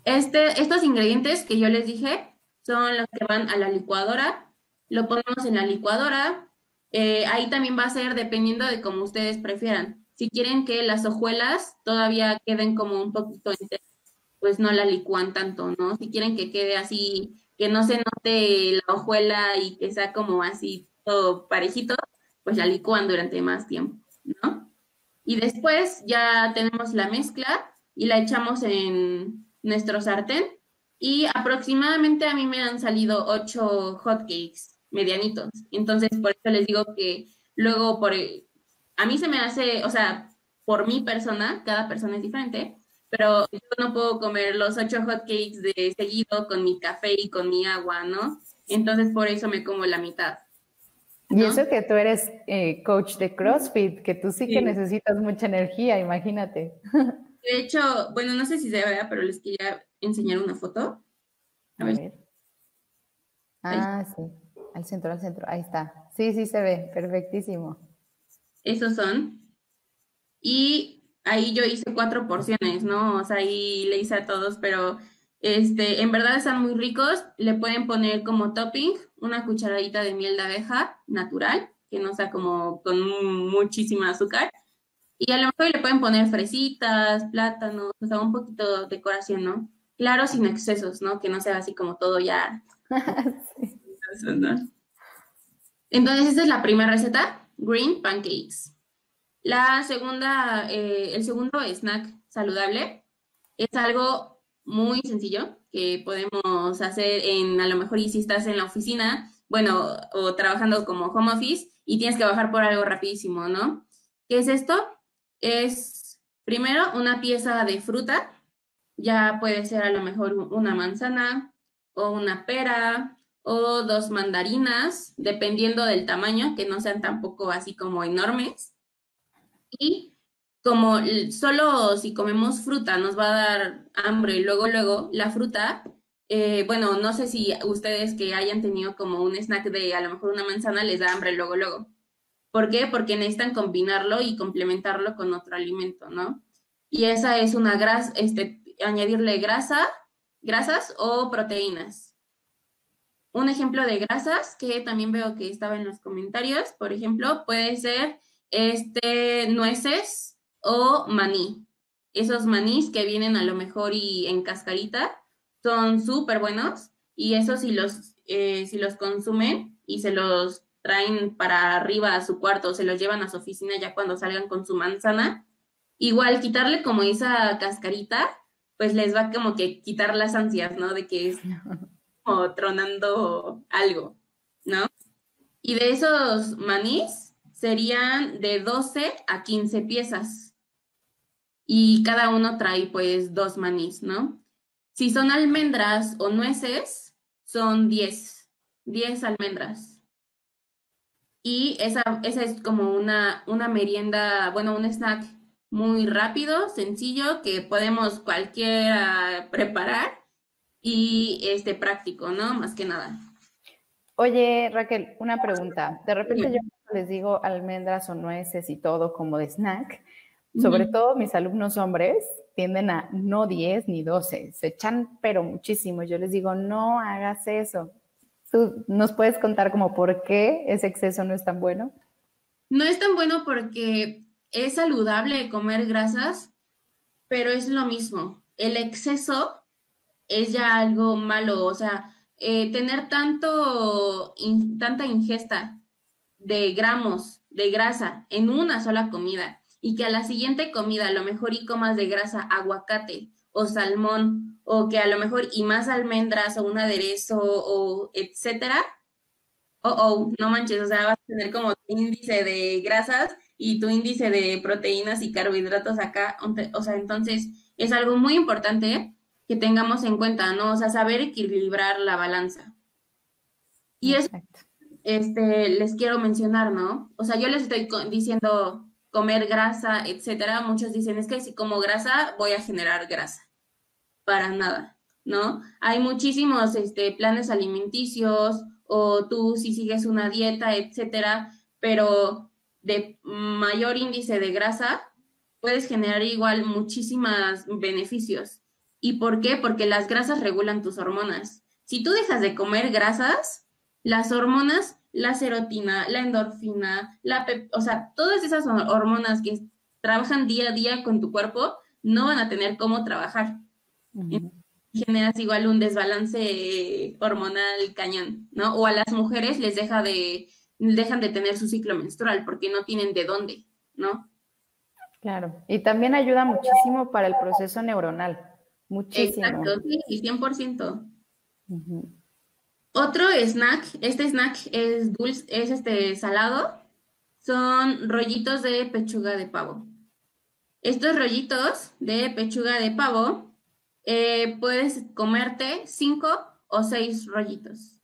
Este, estos ingredientes que yo les dije son los que van a la licuadora. Lo ponemos en la licuadora. Eh, ahí también va a ser dependiendo de cómo ustedes prefieran. Si quieren que las hojuelas todavía queden como un poquito enteras, pues no la licúan tanto, ¿no? Si quieren que quede así que no se note la hojuela y que sea como así todo parejito, pues la licúan durante más tiempo, ¿no? Y después ya tenemos la mezcla y la echamos en nuestro sartén y aproximadamente a mí me han salido ocho hotcakes medianitos. Entonces, por eso les digo que luego por a mí se me hace, o sea, por mi persona, cada persona es diferente, pero yo no puedo comer los ocho hotcakes de seguido con mi café y con mi agua, ¿no? Entonces por eso me como la mitad. Y eso que tú eres eh, coach de CrossFit, que tú sí, que necesitas mucha energía, imagínate. De hecho, bueno, no sé si se vea, pero les quería enseñar una foto. A, ver. Ah, sí. Al centro, al centro. Ahí está. Sí, sí se ve. Perfectísimo. Esos son. Y ahí yo hice cuatro porciones, ¿no? O sea, ahí le hice a todos, pero este, en verdad están muy ricos. Le pueden poner como topping una cucharadita de miel de abeja natural, que no sea como con muchísima azúcar. Y a lo mejor le pueden poner fresitas, plátanos, o sea, un poquito de decoración, ¿no? Claro, sin excesos, ¿no? Que no sea así como todo ya. Entonces, esta es la primera receta, green pancakes. La segunda, eh, el segundo snack saludable es algo muy sencillo que podemos hacer en, a lo mejor, y si estás en la oficina, bueno, o trabajando como home office y tienes que bajar por algo rapidísimo, ¿no? ¿Qué es esto? Es Primero, una pieza de fruta, ya puede ser a lo mejor una manzana o una pera o dos mandarinas, dependiendo del tamaño, que no sean tampoco así como enormes. Y como solo si comemos fruta nos va a dar hambre y luego, luego, la fruta, eh, bueno, no sé si ustedes que hayan tenido como un snack de a lo mejor una manzana les da hambre luego, luego. ¿Por qué? Porque necesitan combinarlo y complementarlo con otro alimento, ¿no? Y esa es una grasa, este, añadirle grasa, grasas o proteínas. Un ejemplo de grasas que también veo que estaba en los comentarios, por ejemplo, puede ser este nueces o maní. Esos manís que vienen a lo mejor y en cascarita son súper buenos y eso si los, eh, si los consumen y se los traen para arriba a su cuarto o se los llevan a su oficina ya cuando salgan con su manzana, igual quitarle como esa cascarita, pues les va como que quitar las ansias, ¿no? De que es como tronando algo, ¿no? Y de esos manís serían de 12 a 15 piezas. Y cada uno trae pues dos manís, ¿no? Si son almendras o nueces, son 10, 10 almendras. Y esa, esa es como una, una merienda, bueno, un snack muy rápido, sencillo, que podemos cualquiera preparar y este práctico, ¿no? Más que nada. Oye, Raquel, una pregunta. De repente yo les digo almendras o nueces y todo como de snack. Sobre todo mis alumnos hombres tienden a no 10 ni 12, se echan pero muchísimo. Yo les digo, no hagas eso. ¿Tú nos puedes contar como por qué ese exceso no es tan bueno? No es tan bueno porque es saludable comer grasas, pero es lo mismo. El exceso es ya algo malo, o sea, eh, tener tanto, tanta ingesta de gramos de grasa en una sola comida y que a la siguiente comida a lo mejor y comas de grasa aguacate o salmón o que a lo mejor y más almendras o un aderezo o etcétera, oh, oh, no manches, o sea, vas a tener como tu índice de grasas y tu índice de proteínas y carbohidratos acá, o sea, entonces es algo muy importante que tengamos en cuenta, ¿no? O sea, saber equilibrar la balanza. Y eso, este, les quiero mencionar, ¿no? O sea, yo les estoy diciendo comer grasa, etcétera. Muchos dicen, es que si como grasa voy a generar grasa para nada, ¿no? Hay muchísimos este, planes alimenticios o tú si sigues una dieta, etcétera, pero de mayor índice de grasa, puedes generar igual muchísimos beneficios. ¿Y por qué? Porque las grasas regulan tus hormonas. Si tú dejas de comer grasas, las hormonas, la serotina, la endorfina, la o sea, todas esas hormonas que trabajan día a día con tu cuerpo, no van a tener cómo trabajar generas igual un desbalance hormonal cañón, ¿no? O a las mujeres les deja de, dejan de tener su ciclo menstrual porque no tienen de dónde, ¿no? Claro, y también ayuda muchísimo para el proceso neuronal, muchísimo. Exacto, sí, 100%. Otro snack, este snack es dulce, es este salado, son rollitos de pechuga de pavo. Estos rollitos de pechuga de pavo eh, puedes comerte cinco o seis rollitos.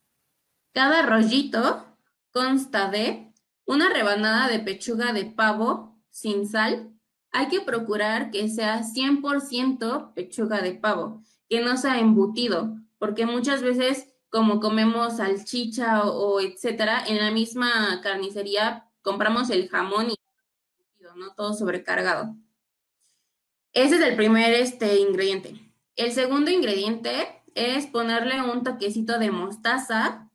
Cada rollito consta de una rebanada de pechuga de pavo sin sal. Hay que procurar que sea 100% pechuga de pavo, que no sea embutido, porque muchas veces como comemos salchicha o, etcétera, en la misma carnicería compramos el jamón y ¿no? todo sobrecargado. Ese es el primer este, ingrediente. El segundo ingrediente es ponerle un toquecito de mostaza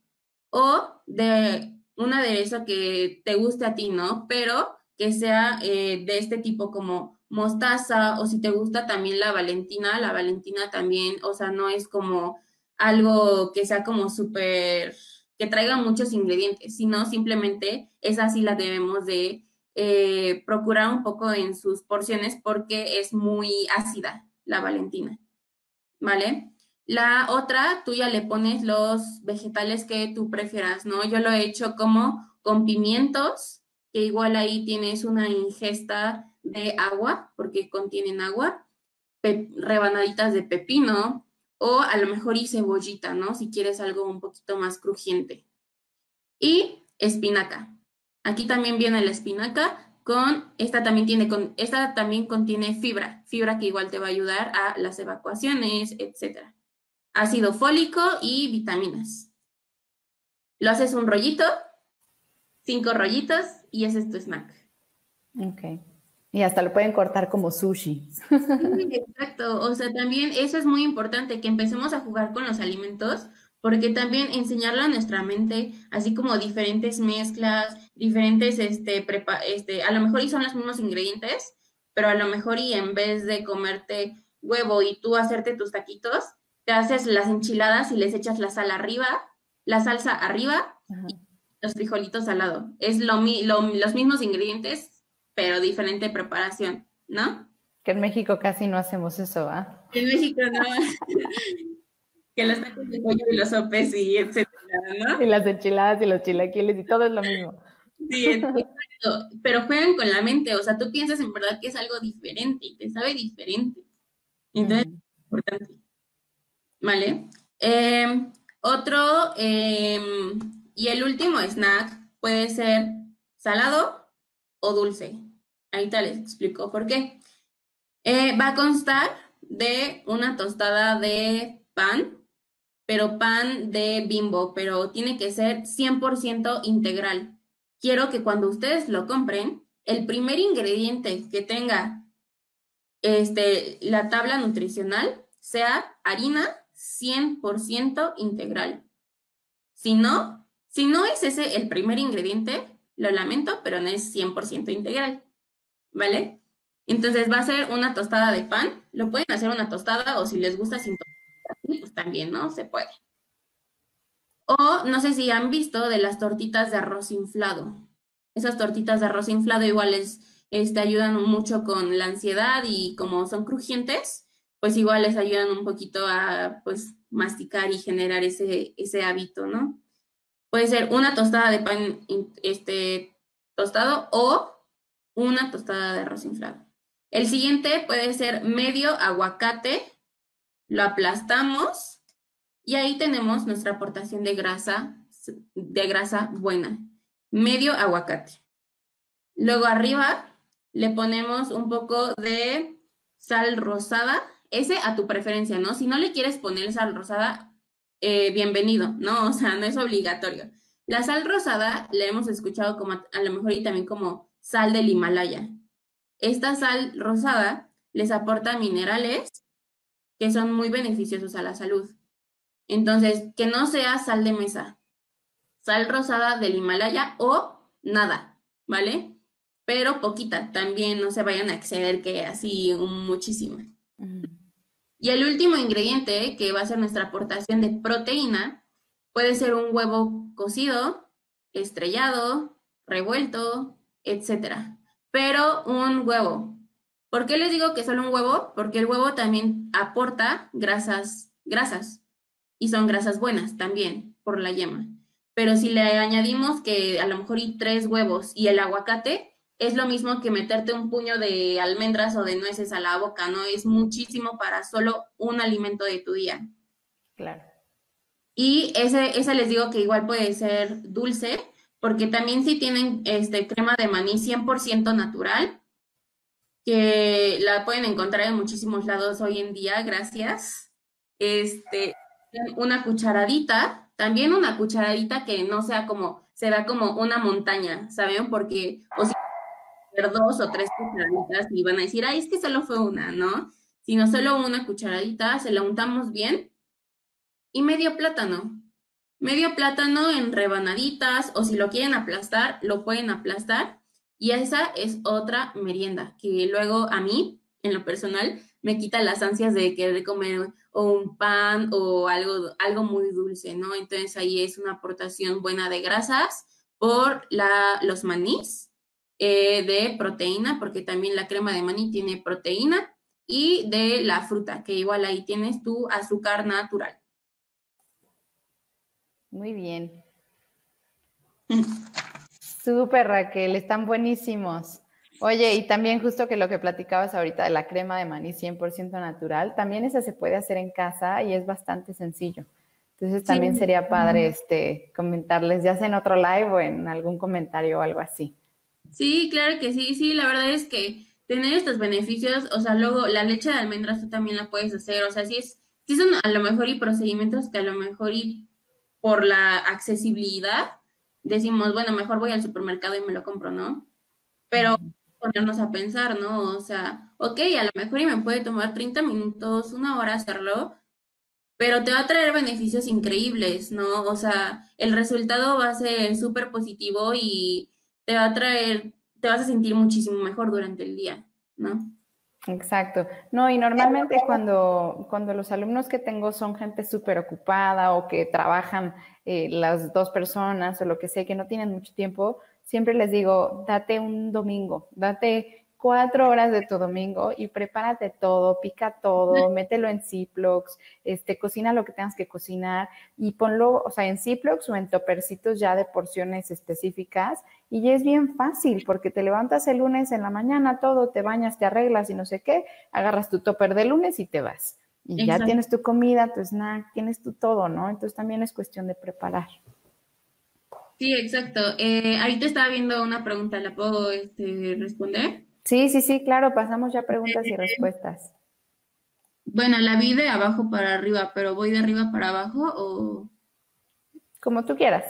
o de un aderezo que te guste a ti, ¿no? Pero que sea eh, de este tipo como mostaza o si te gusta también la valentina, la valentina también, o sea, no es como algo que sea como súper, que traiga muchos ingredientes, sino simplemente esa sí la debemos de eh, procurar un poco en sus porciones porque es muy ácida la valentina. ¿vale? La otra, tú ya le pones los vegetales que tú prefieras, ¿no? Yo lo he hecho como con pimientos, que igual ahí tienes una ingesta de agua, porque contienen agua, rebanaditas de pepino o a lo mejor y cebollita, ¿no? Si quieres algo un poquito más crujiente. Y espinaca. Aquí también viene la espinaca con, esta también tiene, con, esta también contiene fibra, fibra que igual te va a ayudar a las evacuaciones, etc. Ácido fólico y vitaminas. Lo haces un rollito, cinco rollitos y ese es tu snack. Ok. Y hasta lo pueden cortar como sushi. exacto. O sea, también eso es muy importante, que empecemos a jugar con los alimentos, porque también enseñarle a nuestra mente, así como diferentes mezclas, diferentes, este, prepa este, a lo mejor y son los mismos ingredientes, pero a lo mejor y en vez de comerte huevo y tú hacerte tus taquitos, te haces las enchiladas y les echas la sal arriba, la salsa arriba y los frijolitos al lado. Es lo, lo, los mismos ingredientes, pero diferente preparación, ¿no? Que en México casi no hacemos eso, ¿ah? En México no. que los tacos de pollo y los sopes y etcétera, ¿no? Y las enchiladas y los chilaquiles y todo es lo mismo. Sí, exacto. Pero juegan con la mente, o sea, tú piensas en verdad que es algo diferente y te sabe diferente. Entonces, es importante. ¿Vale? Em, otro, em, y el último snack puede ser salado o dulce. Ahorita les explico por qué. Eh, va a constar de una tostada de pan, pero pan de bimbo, pero tiene que ser 100% integral. Quiero que cuando ustedes lo compren, el primer ingrediente que tenga este, la tabla nutricional sea harina 100% integral. Si no, si no es ese el primer ingrediente, lo lamento, pero no es 100% integral. ¿Vale? Entonces va a ser una tostada de pan, lo pueden hacer una tostada o si les gusta sin tostada, pues también, ¿no? Se puede. O no sé si han visto de las tortitas de arroz inflado. Esas tortitas de arroz inflado igual les este, ayudan mucho con la ansiedad y como son crujientes, pues igual les ayudan un poquito a pues masticar y generar ese, ese hábito, ¿no? Puede ser una tostada de pan este, tostado o una tostada de arroz inflado. El siguiente puede ser medio aguacate, lo aplastamos y ahí tenemos nuestra aportación de grasa, de grasa buena, medio aguacate. Luego arriba le ponemos un poco de sal rosada, ese a tu preferencia, ¿no? Si no le quieres poner sal rosada, eh, bienvenido, ¿no? O sea, no es obligatorio. La sal rosada la hemos escuchado como a lo mejor y también como sal del Himalaya. Esta sal rosada les aporta minerales que son muy beneficiosos a la salud. Entonces, que no sea sal de mesa, sal rosada del Himalaya o nada, ¿vale? Pero poquita, también no se vayan a exceder que así muchísima. Y el último ingrediente que va a ser nuestra aportación de proteína puede ser un huevo cocido, estrellado, revuelto, etcétera. Pero un huevo. ¿Por qué les digo que solo un huevo? Porque el huevo también aporta grasas, grasas. Y son grasas buenas también por la yema. Pero si le añadimos que a lo mejor y tres huevos y el aguacate, es lo mismo que meterte un puño de almendras o de nueces a la boca, ¿no? Es muchísimo para solo un alimento de tu día. Claro. Y ese, ese les digo que igual puede ser dulce, porque también si tienen este, crema de maní 100% natural, que la pueden encontrar en muchísimos lados hoy en día, gracias. Este, una cucharadita, también una cucharadita que no sea como, se vea como una montaña, ¿saben? Porque, o si dos o tres cucharaditas y van a decir, ay, es que solo fue una, ¿no? Sino solo una cucharadita, se la untamos bien y medio plátano, medio plátano en rebanaditas o si lo quieren aplastar, lo pueden aplastar. Y esa es otra merienda que luego a mí, en lo personal, me quita las ansias de querer comer o un pan o algo, algo muy dulce, ¿no? Entonces ahí es una aportación buena de grasas por la, los manís, eh, de proteína, porque también la crema de maní tiene proteína, y de la fruta, que igual ahí tienes tu azúcar natural. Muy bien. Súper, Raquel, están buenísimos. Oye, y también justo que lo que platicabas ahorita de la crema de maní 100% natural, también esa se puede hacer en casa y es bastante sencillo. Entonces también sería padre este, comentarles, ya sea en otro live o en algún comentario o algo así. Sí, claro que sí, sí, la verdad es que tener estos beneficios, o sea, luego la leche de almendras tú también la puedes hacer, o sea, sí es, sí son a lo mejor y procedimientos que a lo mejor y por la accesibilidad decimos, bueno, mejor voy al supermercado y me lo compro, ¿no? Pero ponernos a pensar, ¿no? O sea, ok, a lo mejor y me puede tomar 30 minutos, una hora hacerlo, pero te va a traer beneficios increíbles, ¿no? O sea, el resultado va a ser súper positivo y te va a traer, te vas a sentir muchísimo mejor durante el día, ¿no? Exacto. No, y normalmente cuando, cuando los alumnos que tengo son gente súper ocupada o que trabajan eh, las dos personas o lo que sea, que no tienen mucho tiempo, siempre les digo, date un domingo, date cuatro horas de tu domingo y prepárate todo, pica todo, mételo en Ziplocs, este, cocina lo que tengas que cocinar y ponlo, o sea, en Ziplocs o en topercitos ya de porciones específicas y ya es bien fácil porque te levantas el lunes en la mañana, todo, te bañas, te arreglas y no sé qué, agarras tu topper de lunes y te vas. Y ya tienes tu comida, tu snack, tienes tu todo, ¿no? Entonces también es cuestión de preparar. Sí, exacto. Eh, ahorita estaba viendo una pregunta, ¿la puedo este, responder? Sí, sí, sí, claro, pasamos ya preguntas y respuestas. Bueno, la vi de abajo para arriba, pero voy de arriba para abajo o... Como tú quieras.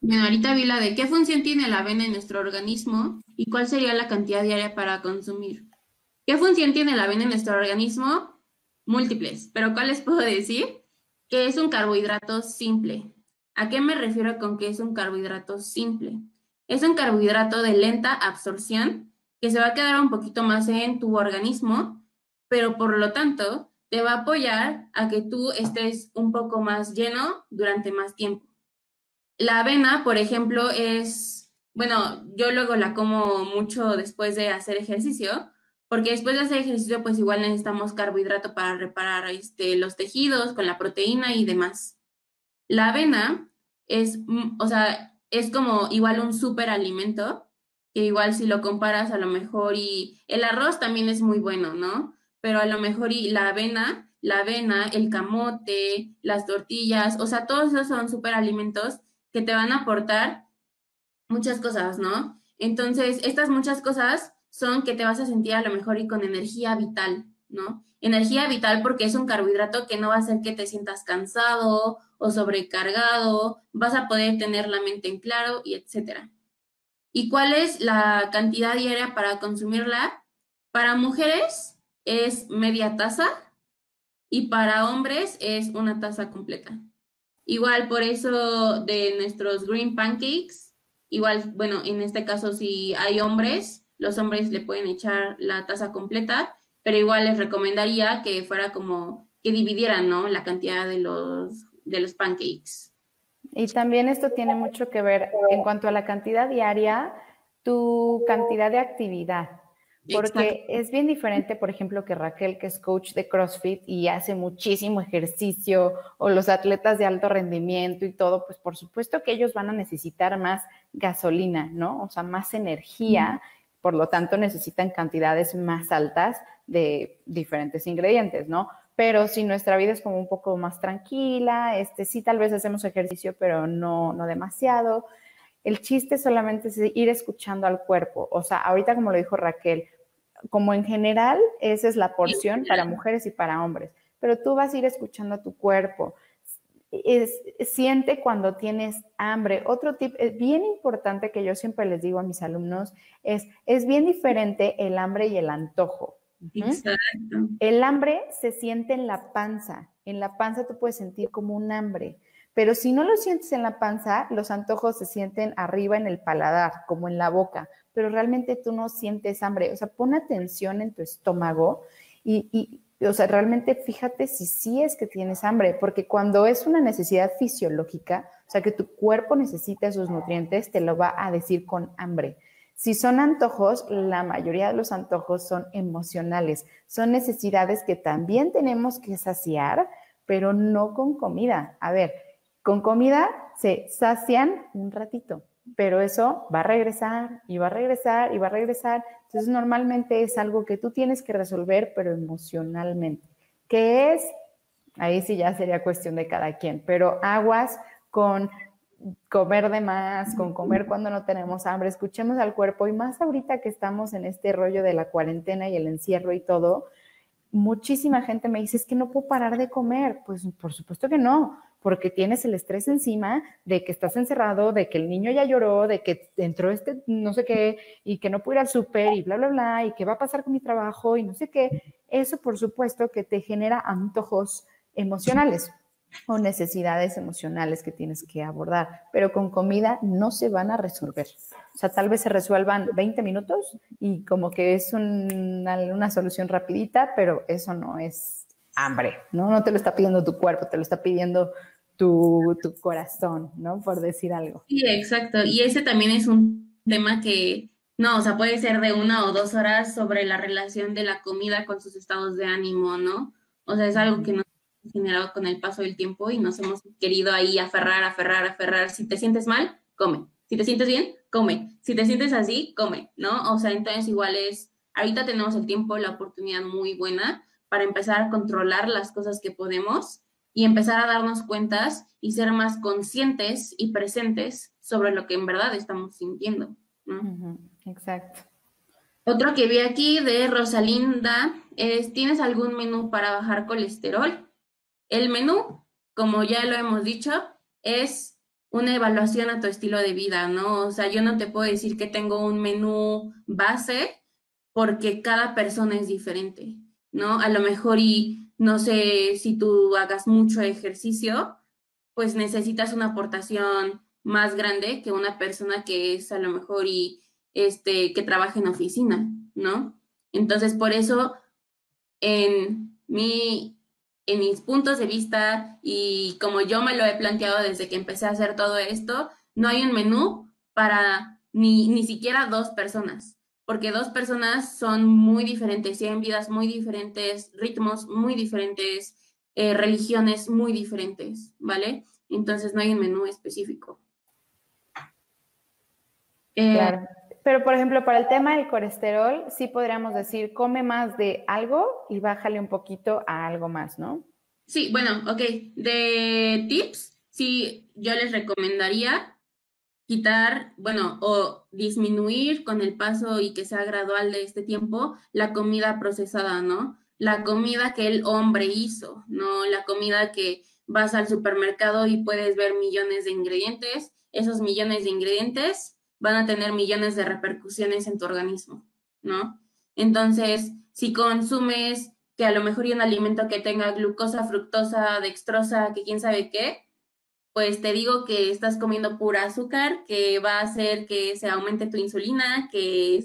Bueno, ahorita vi la de qué función tiene la avena en nuestro organismo y cuál sería la cantidad diaria para consumir. ¿Qué función tiene la avena en nuestro organismo? Múltiples, pero ¿cuál les puedo decir? Que es un carbohidrato simple. ¿A qué me refiero con que es un carbohidrato simple? Es un carbohidrato de lenta absorción que se va a quedar un poquito más en tu organismo, pero por lo tanto te va a apoyar a que tú estés un poco más lleno durante más tiempo. La avena, por ejemplo, es, bueno, yo luego la como mucho después de hacer ejercicio, porque después de hacer ejercicio, pues igual necesitamos carbohidrato para reparar este, los tejidos con la proteína y demás. La avena es, mm, o sea, es como igual un superalimento que igual si lo comparas a lo mejor y el arroz también es muy bueno, ¿no? Pero a lo mejor y la avena, la avena, el camote, las tortillas, o sea, todos esos son superalimentos que te van a aportar muchas cosas, ¿no? Entonces, estas muchas cosas son que te vas a sentir a lo mejor y con energía vital, ¿no? Energía vital porque es un carbohidrato que no va a hacer que te sientas cansado o sobrecargado, vas a poder tener la mente en claro y etcétera. ¿Y cuál es la cantidad diaria para consumirla? Para mujeres es media taza y para hombres es una taza completa. Igual por eso de nuestros green pancakes, igual, bueno, en este caso si hay hombres, los hombres le pueden echar la taza completa, pero igual les recomendaría que fuera como que dividieran, ¿no? La cantidad de los, de los pancakes. Y también esto tiene mucho que ver en cuanto a la cantidad diaria, tu cantidad de actividad. Porque es bien diferente, por ejemplo, que Raquel, que es coach de CrossFit y hace muchísimo ejercicio, o los atletas de alto rendimiento y todo, pues por supuesto que ellos van a necesitar más gasolina, ¿no? O sea, más energía, por lo tanto necesitan cantidades más altas de diferentes ingredientes, ¿no? Pero si nuestra vida es como un poco más tranquila, este, sí tal vez hacemos ejercicio, pero no, no demasiado. El chiste solamente es ir escuchando al cuerpo. O sea, ahorita como lo dijo Raquel, como en general, esa es la porción para mujeres y para hombres, pero tú vas a ir escuchando a tu cuerpo. Es, siente cuando tienes hambre. Otro tip es bien importante que yo siempre les digo a mis alumnos es, es bien diferente el hambre y el antojo. El hambre se siente en la panza. En la panza tú puedes sentir como un hambre. Pero si no lo sientes en la panza, los antojos se sienten arriba en el paladar, como en la boca. Pero realmente tú no sientes hambre. O sea, pon atención en tu estómago y, y o sea, realmente fíjate si sí es que tienes hambre, porque cuando es una necesidad fisiológica, o sea, que tu cuerpo necesita esos nutrientes, te lo va a decir con hambre. Si son antojos, la mayoría de los antojos son emocionales, son necesidades que también tenemos que saciar, pero no con comida. A ver, con comida se sacian un ratito, pero eso va a regresar y va a regresar y va a regresar. Entonces, normalmente es algo que tú tienes que resolver, pero emocionalmente. ¿Qué es? Ahí sí ya sería cuestión de cada quien, pero aguas con comer de más, con comer cuando no tenemos hambre, escuchemos al cuerpo y más ahorita que estamos en este rollo de la cuarentena y el encierro y todo, muchísima gente me dice, es que no puedo parar de comer. Pues por supuesto que no, porque tienes el estrés encima de que estás encerrado, de que el niño ya lloró, de que entró este no sé qué y que no puedo ir al súper y bla, bla, bla, y qué va a pasar con mi trabajo y no sé qué. Eso por supuesto que te genera antojos emocionales o necesidades emocionales que tienes que abordar, pero con comida no se van a resolver. O sea, tal vez se resuelvan 20 minutos y como que es una, solución rapidita, pero eso no es hambre, ¿no? No te lo está pidiendo tu cuerpo, te lo está pidiendo tu, tu corazón, ¿no? Por decir algo. Sí, exacto. Y ese también es un tema que, no, o sea, puede ser de una o dos horas sobre la relación de la comida con sus estados de ánimo, ¿no? O sea, es algo que no generado con el paso del tiempo y nos hemos querido ahí aferrar, aferrar, aferrar. Si te sientes mal, come. Si te sientes bien, come. Si te sientes así, come, ¿no? O sea, entonces igual es, ahorita tenemos el tiempo, la oportunidad muy buena para empezar a controlar las cosas que podemos y empezar a darnos cuentas y ser más conscientes y presentes sobre lo que en verdad estamos sintiendo. ¿no? Exacto. Otro que vi aquí de Rosalinda es, ¿tienes algún menú para bajar colesterol? El menú, como ya lo hemos dicho, es una evaluación a tu estilo de vida, ¿no? O sea, yo no te puedo decir que tengo un menú base porque cada persona es diferente, ¿no? A lo mejor y no sé si tú hagas mucho ejercicio, pues necesitas una aportación más grande que una persona que es a lo mejor y este que trabaja en oficina, ¿no? Entonces, por eso en mi en mis puntos de vista y como yo me lo he planteado desde que empecé a hacer todo esto, no hay un menú para ni, ni siquiera dos personas, porque dos personas son muy diferentes, tienen vidas muy diferentes, ritmos muy diferentes, eh, religiones muy diferentes, ¿vale? Entonces no hay un menú específico. Eh, claro. Pero, por ejemplo, para el tema del colesterol, sí podríamos decir, come más de algo y bájale un poquito a algo más, ¿no? Sí, bueno, ok. De tips, sí, yo les recomendaría quitar, bueno, o disminuir con el paso y que sea gradual de este tiempo la comida procesada, ¿no? La comida que el hombre hizo, ¿no? La comida que vas al supermercado y puedes ver millones de ingredientes. Esos millones de ingredientes van a tener millones de repercusiones en tu organismo, ¿no? Entonces, si consumes que a lo mejor hay un alimento que tenga glucosa, fructosa, dextrosa, que quién sabe qué, pues te digo que estás comiendo pura azúcar, que va a hacer que se aumente tu insulina, que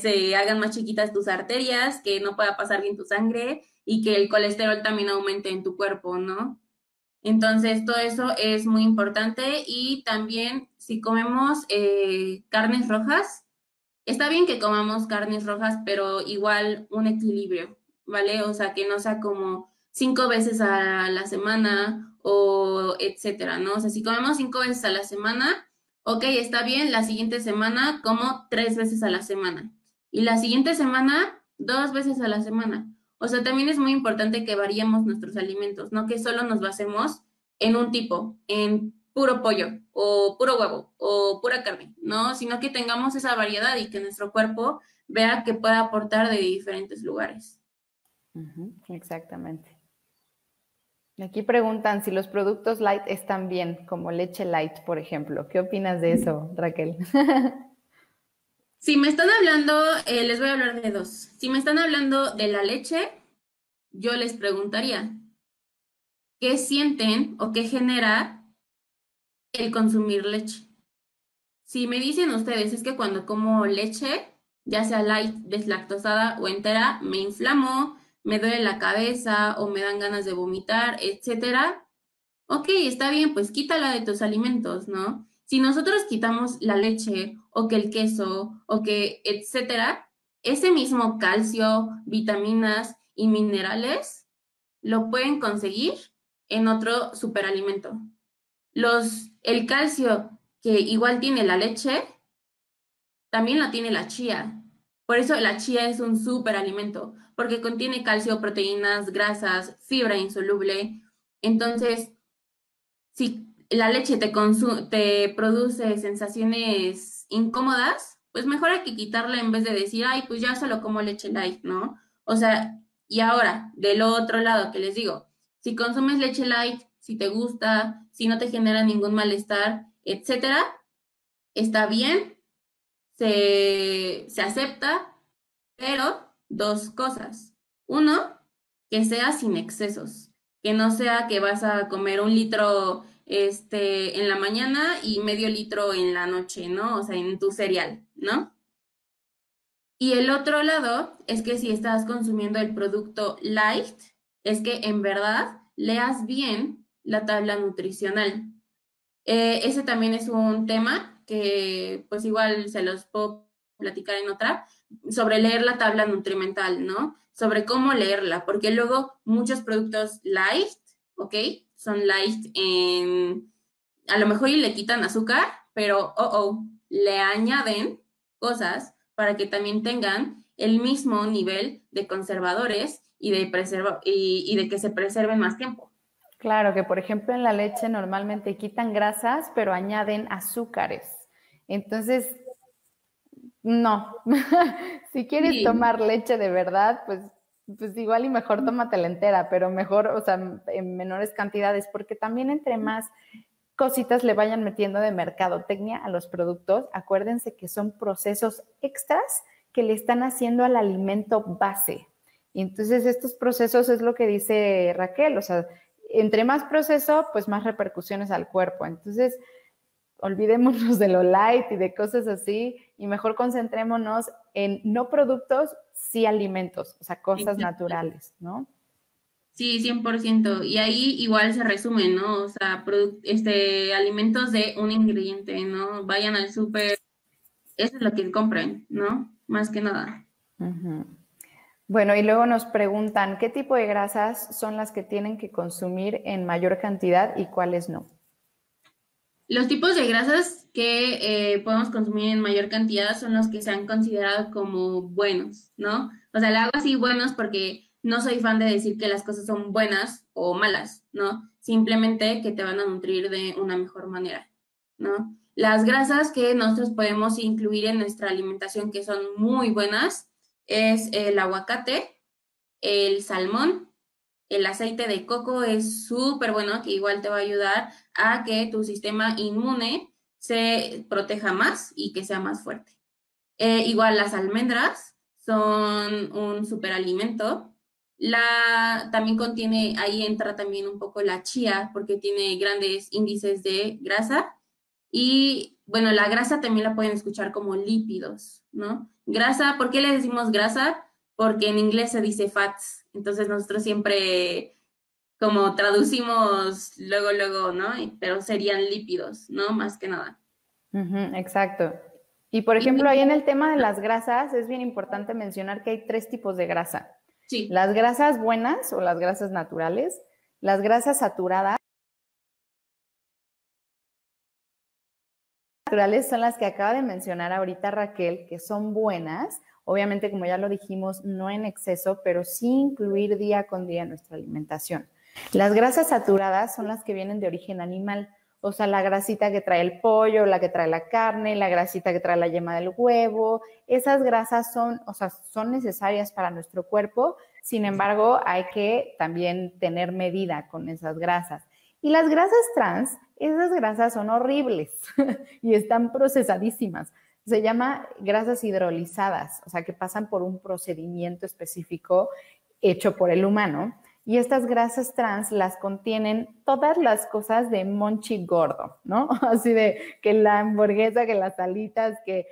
se hagan más chiquitas tus arterias, que no pueda pasar bien tu sangre y que el colesterol también aumente en tu cuerpo, ¿no? Entonces, todo eso es muy importante y también si comemos eh, carnes rojas, está bien que comamos carnes rojas, pero igual un equilibrio, ¿vale? O sea, que no sea como cinco veces a la semana o etcétera, ¿no? O sea, si comemos cinco veces a la semana, ok, está bien, la siguiente semana como tres veces a la semana y la siguiente semana dos veces a la semana. O sea, también es muy importante que variemos nuestros alimentos, no que solo nos basemos en un tipo, en puro pollo o puro huevo o pura carne, ¿no? Sino que tengamos esa variedad y que nuestro cuerpo vea que puede aportar de diferentes lugares. Exactamente. Aquí preguntan si los productos light están bien, como leche light, por ejemplo. ¿Qué opinas de eso, Raquel? si me están hablando, eh, les voy a hablar de dos. Si me están hablando de la leche, yo les preguntaría, ¿qué sienten o qué genera el consumir leche? Si me dicen ustedes, es que cuando como leche, ya sea light, deslactosada o entera, me inflamo, me duele la cabeza o me dan ganas de vomitar, etcétera, ok, está bien, pues quítala de tus alimentos, ¿no? Si nosotros quitamos la leche o que el queso o que, etcétera, ese mismo calcio, vitaminas y minerales lo pueden conseguir en otro superalimento. Los, el calcio que igual tiene la leche, también lo tiene la chía. Por eso la chía es un súper alimento, porque contiene calcio, proteínas, grasas, fibra insoluble. Entonces, si la leche te, te produce sensaciones incómodas, pues mejor hay que quitarla en vez de decir, ay, pues ya solo como leche light, ¿no? O sea, y ahora, del otro lado que les digo, si consumes leche light, si te gusta, si no te genera ningún malestar, etcétera, está bien, se, se acepta, pero dos cosas. Uno, que sea sin excesos, que no sea que vas a comer un litro este, en la mañana y medio litro en la noche, ¿no? O sea, en tu cereal, ¿no? Y el otro lado es que si estás consumiendo el producto light, es que en verdad leas bien la tabla nutricional. Eh, ese también es un tema que pues igual se los puedo platicar en otra, sobre leer la tabla nutrimental, ¿no? Sobre cómo leerla, porque luego muchos productos light, ¿ok? Son light en, a lo mejor y le quitan azúcar, pero, oh, le añaden cosas para que también tengan el mismo nivel de conservadores y de, preserva y, de que se preserven más tiempo. Claro, que por ejemplo en la leche normalmente quitan grasas, pero añaden azúcares. Entonces, no. si quieres tomar leche de verdad, pues, pues igual y mejor tómatela entera, pero mejor, o sea, en menores cantidades, porque también entre más cositas le vayan metiendo de mercadotecnia a los productos, acuérdense que son procesos extras que le están haciendo al alimento base. Y entonces estos procesos es lo que dice Raquel, o sea, entre más proceso, pues más repercusiones al cuerpo. Entonces, olvidémonos de lo light y de cosas así y mejor concentrémonos en no productos, sí alimentos, o sea, cosas naturales, ¿no? Sí, 100%. Y ahí igual se resume, ¿no? O sea, este, alimentos de un ingrediente, ¿no? Vayan al súper, eso es lo que compren, ¿no? Más que nada. Bueno, y luego nos preguntan, ¿qué tipo de grasas son las que tienen que consumir en mayor cantidad y cuáles no? Los tipos de grasas que eh, podemos consumir en mayor cantidad son los que se han considerado como buenos, ¿no? O sea, le hago así buenos porque no soy fan de decir que las cosas son buenas o malas, ¿no? Simplemente que te van a nutrir de una mejor manera, ¿no? Las grasas que nosotros podemos incluir en nuestra alimentación que son muy buenas es el aguacate, el salmón, el aceite de coco es súper bueno, que igual te va a ayudar a que tu sistema inmune se proteja más y que sea más fuerte. Eh, igual las almendras son un superalimento la, también contiene, ahí entra también un poco la chía, porque tiene grandes índices de grasa. Y bueno, la grasa también la pueden escuchar como lípidos, ¿no? Grasa, ¿por qué le decimos grasa? Porque en inglés se dice fats. Entonces nosotros siempre como traducimos luego, luego, ¿no? Pero serían lípidos, ¿no? Más que nada. exacto. Y por ejemplo, ahí en el tema de las grasas es bien importante mencionar que hay tres tipos de grasa. Las grasas buenas o las grasas naturales, las grasas saturadas. Son las que acaba de mencionar ahorita Raquel, que son buenas, obviamente como ya lo dijimos, no en exceso, pero sí incluir día con día nuestra alimentación. Las grasas saturadas son las que vienen de origen animal, o sea, la grasita que trae el pollo, la que trae la carne, la grasita que trae la yema del huevo, esas grasas son, o sea, son necesarias para nuestro cuerpo, sin embargo, hay que también tener medida con esas grasas. Y las grasas trans, esas grasas son horribles y están procesadísimas. Se llama grasas hidrolizadas, o sea, que pasan por un procedimiento específico hecho por el humano y estas grasas trans las contienen todas las cosas de monchi gordo, ¿no? Así de que la hamburguesa, que las alitas, que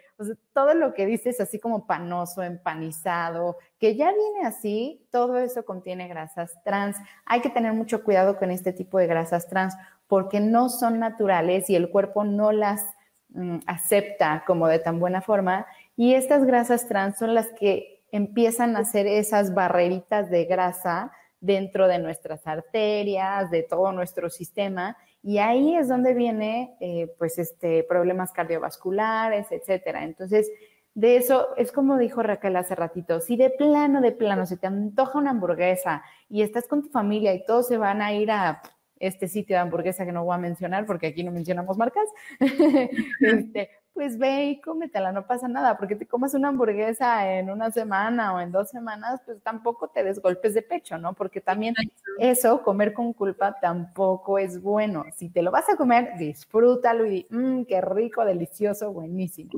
todo lo que dices así como panoso, empanizado, que ya viene así, todo eso contiene grasas trans. Hay que tener mucho cuidado con este tipo de grasas trans porque no son naturales y el cuerpo no las mm, acepta como de tan buena forma. Y estas grasas trans son las que empiezan a hacer esas barreritas de grasa dentro de nuestras arterias, de todo nuestro sistema, y ahí es donde viene, eh, pues, este, problemas cardiovasculares, etcétera. Entonces, de eso, es como dijo Raquel hace ratito, si de plano, de plano se te antoja una hamburguesa y estás con tu familia y todos se van a ir a este sitio de hamburguesa que no voy a mencionar porque aquí no mencionamos marcas, este, pues ve y cómetela, no pasa nada, porque te comas una hamburguesa en una semana o en dos semanas, pues tampoco te des golpes de pecho, ¿no? Porque también eso, comer con culpa, tampoco es bueno. Si te lo vas a comer, disfrútalo y mmm, qué rico, delicioso, buenísimo.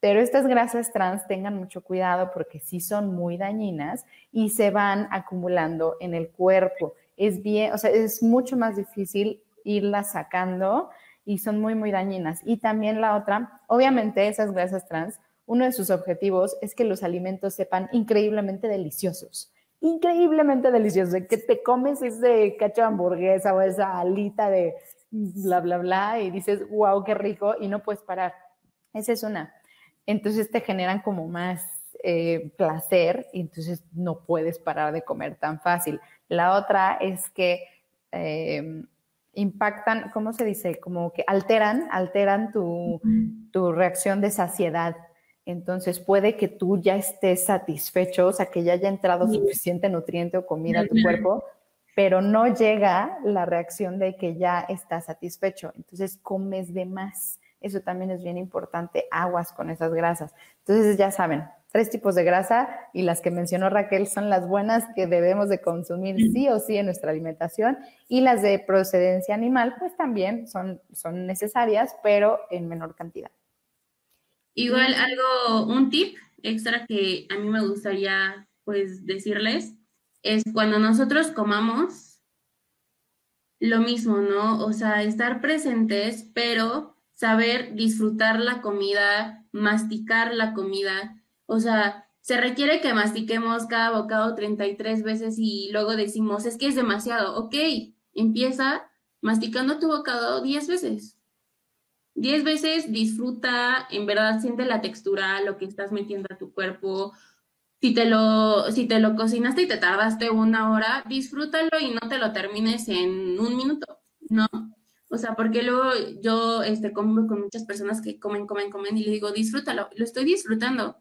Pero estas grasas trans tengan mucho cuidado porque sí son muy dañinas y se van acumulando en el cuerpo. Es bien, o sea, es mucho más difícil irlas sacando y son muy, muy dañinas. Y también la otra, obviamente esas grasas trans, uno de sus objetivos es que los alimentos sepan increíblemente deliciosos. Increíblemente deliciosos. Que te comes ese cacho de hamburguesa o esa alita de bla, bla, bla y dices, wow, qué rico y no puedes parar. Esa es una entonces te generan como más eh, placer y entonces no puedes parar de comer tan fácil. La otra es que eh, impactan, ¿cómo se dice? Como que alteran, alteran tu, tu reacción de saciedad. Entonces puede que tú ya estés satisfecho, o sea, que ya haya entrado suficiente nutriente o comida a tu cuerpo, pero no llega la reacción de que ya estás satisfecho. Entonces comes de más. Eso también es bien importante, aguas con esas grasas. Entonces ya saben, tres tipos de grasa y las que mencionó Raquel son las buenas que debemos de consumir sí o sí en nuestra alimentación y las de procedencia animal pues también son, son necesarias pero en menor cantidad. Igual algo, un tip extra que a mí me gustaría pues decirles es cuando nosotros comamos lo mismo, ¿no? O sea, estar presentes, pero saber disfrutar la comida, masticar la comida. O sea, se requiere que mastiquemos cada bocado 33 veces y luego decimos, es que es demasiado. Ok, empieza masticando tu bocado 10 veces. 10 veces disfruta, en verdad siente la textura, lo que estás metiendo a tu cuerpo. Si te lo, si te lo cocinaste y te tardaste una hora, disfrútalo y no te lo termines en un minuto, ¿no? O sea, porque luego yo este, como con muchas personas que comen, comen, comen y le digo, disfrútalo, lo estoy disfrutando.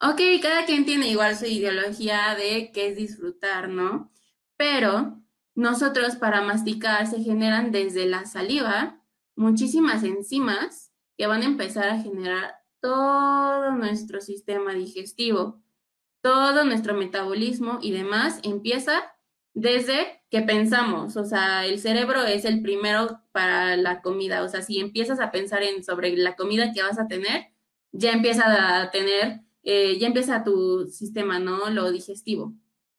Ok, cada quien tiene igual su ideología de qué es disfrutar, ¿no? Pero nosotros para masticar se generan desde la saliva muchísimas enzimas que van a empezar a generar todo nuestro sistema digestivo, todo nuestro metabolismo y demás empieza desde que pensamos, o sea, el cerebro es el primero para la comida, o sea, si empiezas a pensar en sobre la comida que vas a tener, ya empieza a tener, eh, ya empieza tu sistema, ¿no? Lo digestivo.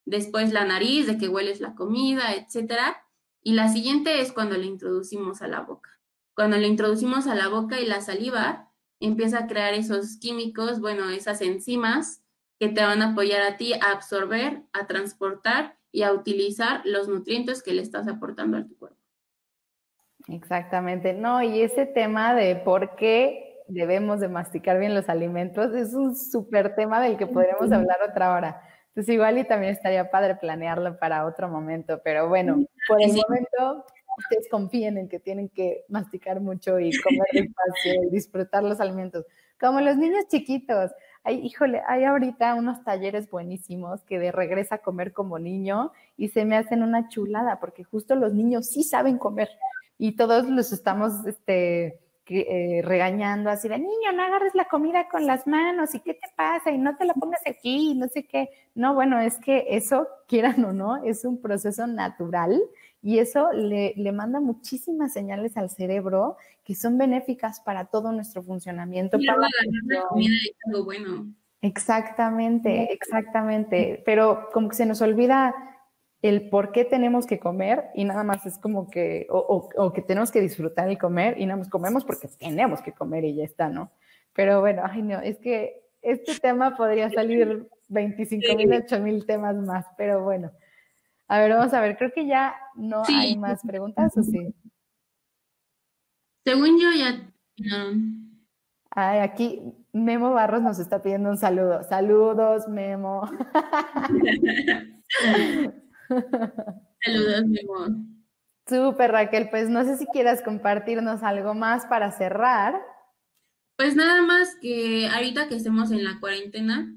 Después la nariz, de que hueles la comida, etcétera. Y la siguiente es cuando le introducimos a la boca. Cuando le introducimos a la boca y la saliva, empieza a crear esos químicos, bueno, esas enzimas que te van a apoyar a ti a absorber, a transportar y a utilizar los nutrientes que le estás aportando a tu cuerpo. Exactamente, no, y ese tema de por qué debemos de masticar bien los alimentos es un súper tema del que podremos hablar otra hora. Entonces igual y también estaría padre planearlo para otro momento, pero bueno, por el momento ustedes confíen en que tienen que masticar mucho y comer despacio y disfrutar los alimentos, como los niños chiquitos. Hay, híjole, hay ahorita unos talleres buenísimos que de regresa a comer como niño y se me hacen una chulada porque justo los niños sí saben comer y todos los estamos este, eh, regañando así de niño, no agarres la comida con las manos y qué te pasa y no te la pongas aquí y no sé qué. No, bueno, es que eso, quieran o no, es un proceso natural y eso le, le manda muchísimas señales al cerebro que son benéficas para todo nuestro funcionamiento. Y para la comida es algo bueno. Exactamente, exactamente. Pero como que se nos olvida el por qué tenemos que comer y nada más es como que, o, o, que tenemos que disfrutar y comer y nada más comemos porque tenemos que comer y ya está, ¿no? Pero bueno, ay no, es que este tema podría salir 25 mil, 8 mil temas más, pero bueno. A ver, vamos a ver, creo que ya no hay más preguntas, ¿o sí? Según yo ya no. Ay, aquí Memo Barros nos está pidiendo un saludo. Saludos, Memo. Saludos, Memo. Súper, Raquel. Pues no sé si quieras compartirnos algo más para cerrar. Pues nada más que ahorita que estemos en la cuarentena,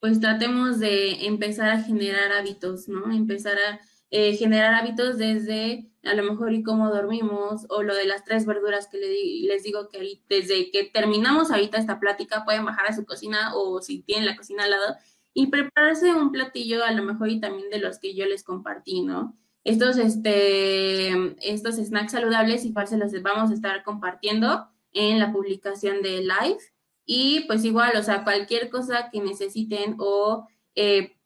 pues tratemos de empezar a generar hábitos, ¿no? Empezar a eh, generar hábitos desde a lo mejor y cómo dormimos o lo de las tres verduras que les digo que desde que terminamos ahorita esta plática pueden bajar a su cocina o si tienen la cocina al lado y prepararse un platillo a lo mejor y también de los que yo les compartí, ¿no? Estos, este, estos snacks saludables igual se los vamos a estar compartiendo en la publicación de live y pues igual, o sea, cualquier cosa que necesiten o eh,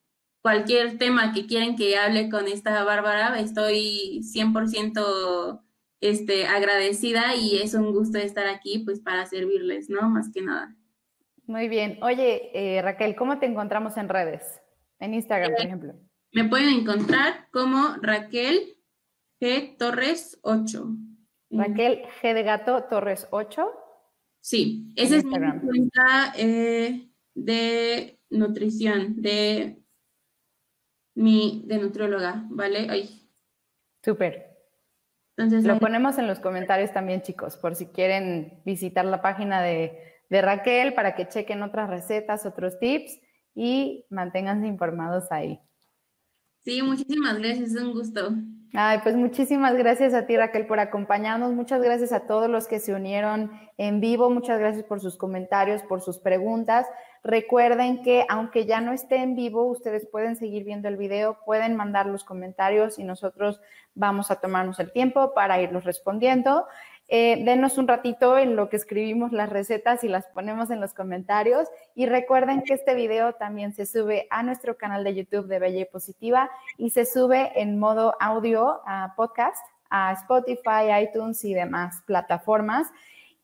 cualquier tema que quieren que hable con esta Bárbara, estoy 100% este, agradecida y es un gusto estar aquí pues para servirles, ¿no? Más que nada. Muy bien. Oye, eh, Raquel, ¿cómo te encontramos en redes? En Instagram, por eh, ejemplo. Me pueden encontrar como Raquel G. Torres 8. Raquel G de Gato Torres 8. Sí, esa es mi cuenta eh, de nutrición, de mi de nutrióloga, ¿vale? Ay. Súper. Entonces, lo ponemos en los comentarios también, chicos, por si quieren visitar la página de, de Raquel para que chequen otras recetas, otros tips y manténganse informados ahí. Sí, muchísimas gracias, es un gusto. Ay, pues muchísimas gracias a ti, Raquel, por acompañarnos. Muchas gracias a todos los que se unieron en vivo. Muchas gracias por sus comentarios, por sus preguntas. Recuerden que aunque ya no esté en vivo, ustedes pueden seguir viendo el video, pueden mandar los comentarios y nosotros vamos a tomarnos el tiempo para irlos respondiendo. Eh, denos un ratito en lo que escribimos las recetas y las ponemos en los comentarios. Y recuerden que este video también se sube a nuestro canal de YouTube de Bella y Positiva y se sube en modo audio a podcast, a Spotify, iTunes y demás plataformas.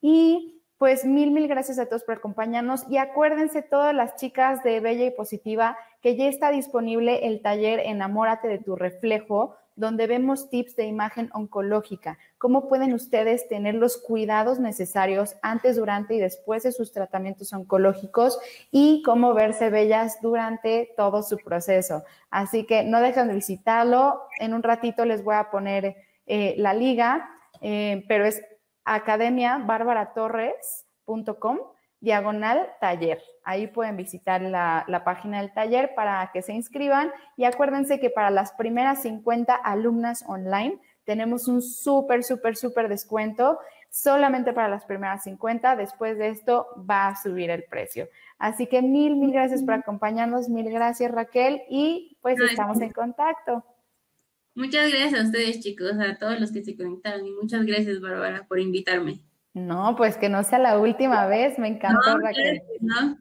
Y pues mil, mil gracias a todos por acompañarnos y acuérdense todas las chicas de Bella y Positiva que ya está disponible el taller Enamórate de tu reflejo, donde vemos tips de imagen oncológica, cómo pueden ustedes tener los cuidados necesarios antes, durante y después de sus tratamientos oncológicos y cómo verse bellas durante todo su proceso. Así que no dejen de visitarlo. En un ratito les voy a poner eh, la liga, eh, pero es academiabarbaratorres.com diagonal taller. Ahí pueden visitar la, la, página del taller para que se inscriban y acuérdense que para las primeras 50 alumnas online tenemos un súper, súper, súper descuento solamente para las primeras 50. Después de esto va a subir el precio. Así que mil, mil gracias por acompañarnos. Mil gracias Raquel y pues estamos en contacto. Muchas gracias a ustedes, chicos, a todos los que se conectaron y muchas gracias, Bárbara, por invitarme. No, pues que no sea la última vez, me encantó, Raquel. No,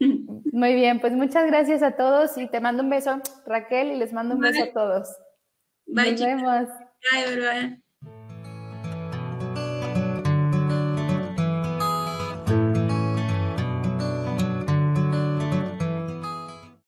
Muy bien, pues muchas gracias a todos y te mando un beso, Raquel, y les mando un beso a todos. Bye, Nos vemos. Bye, Bárbara.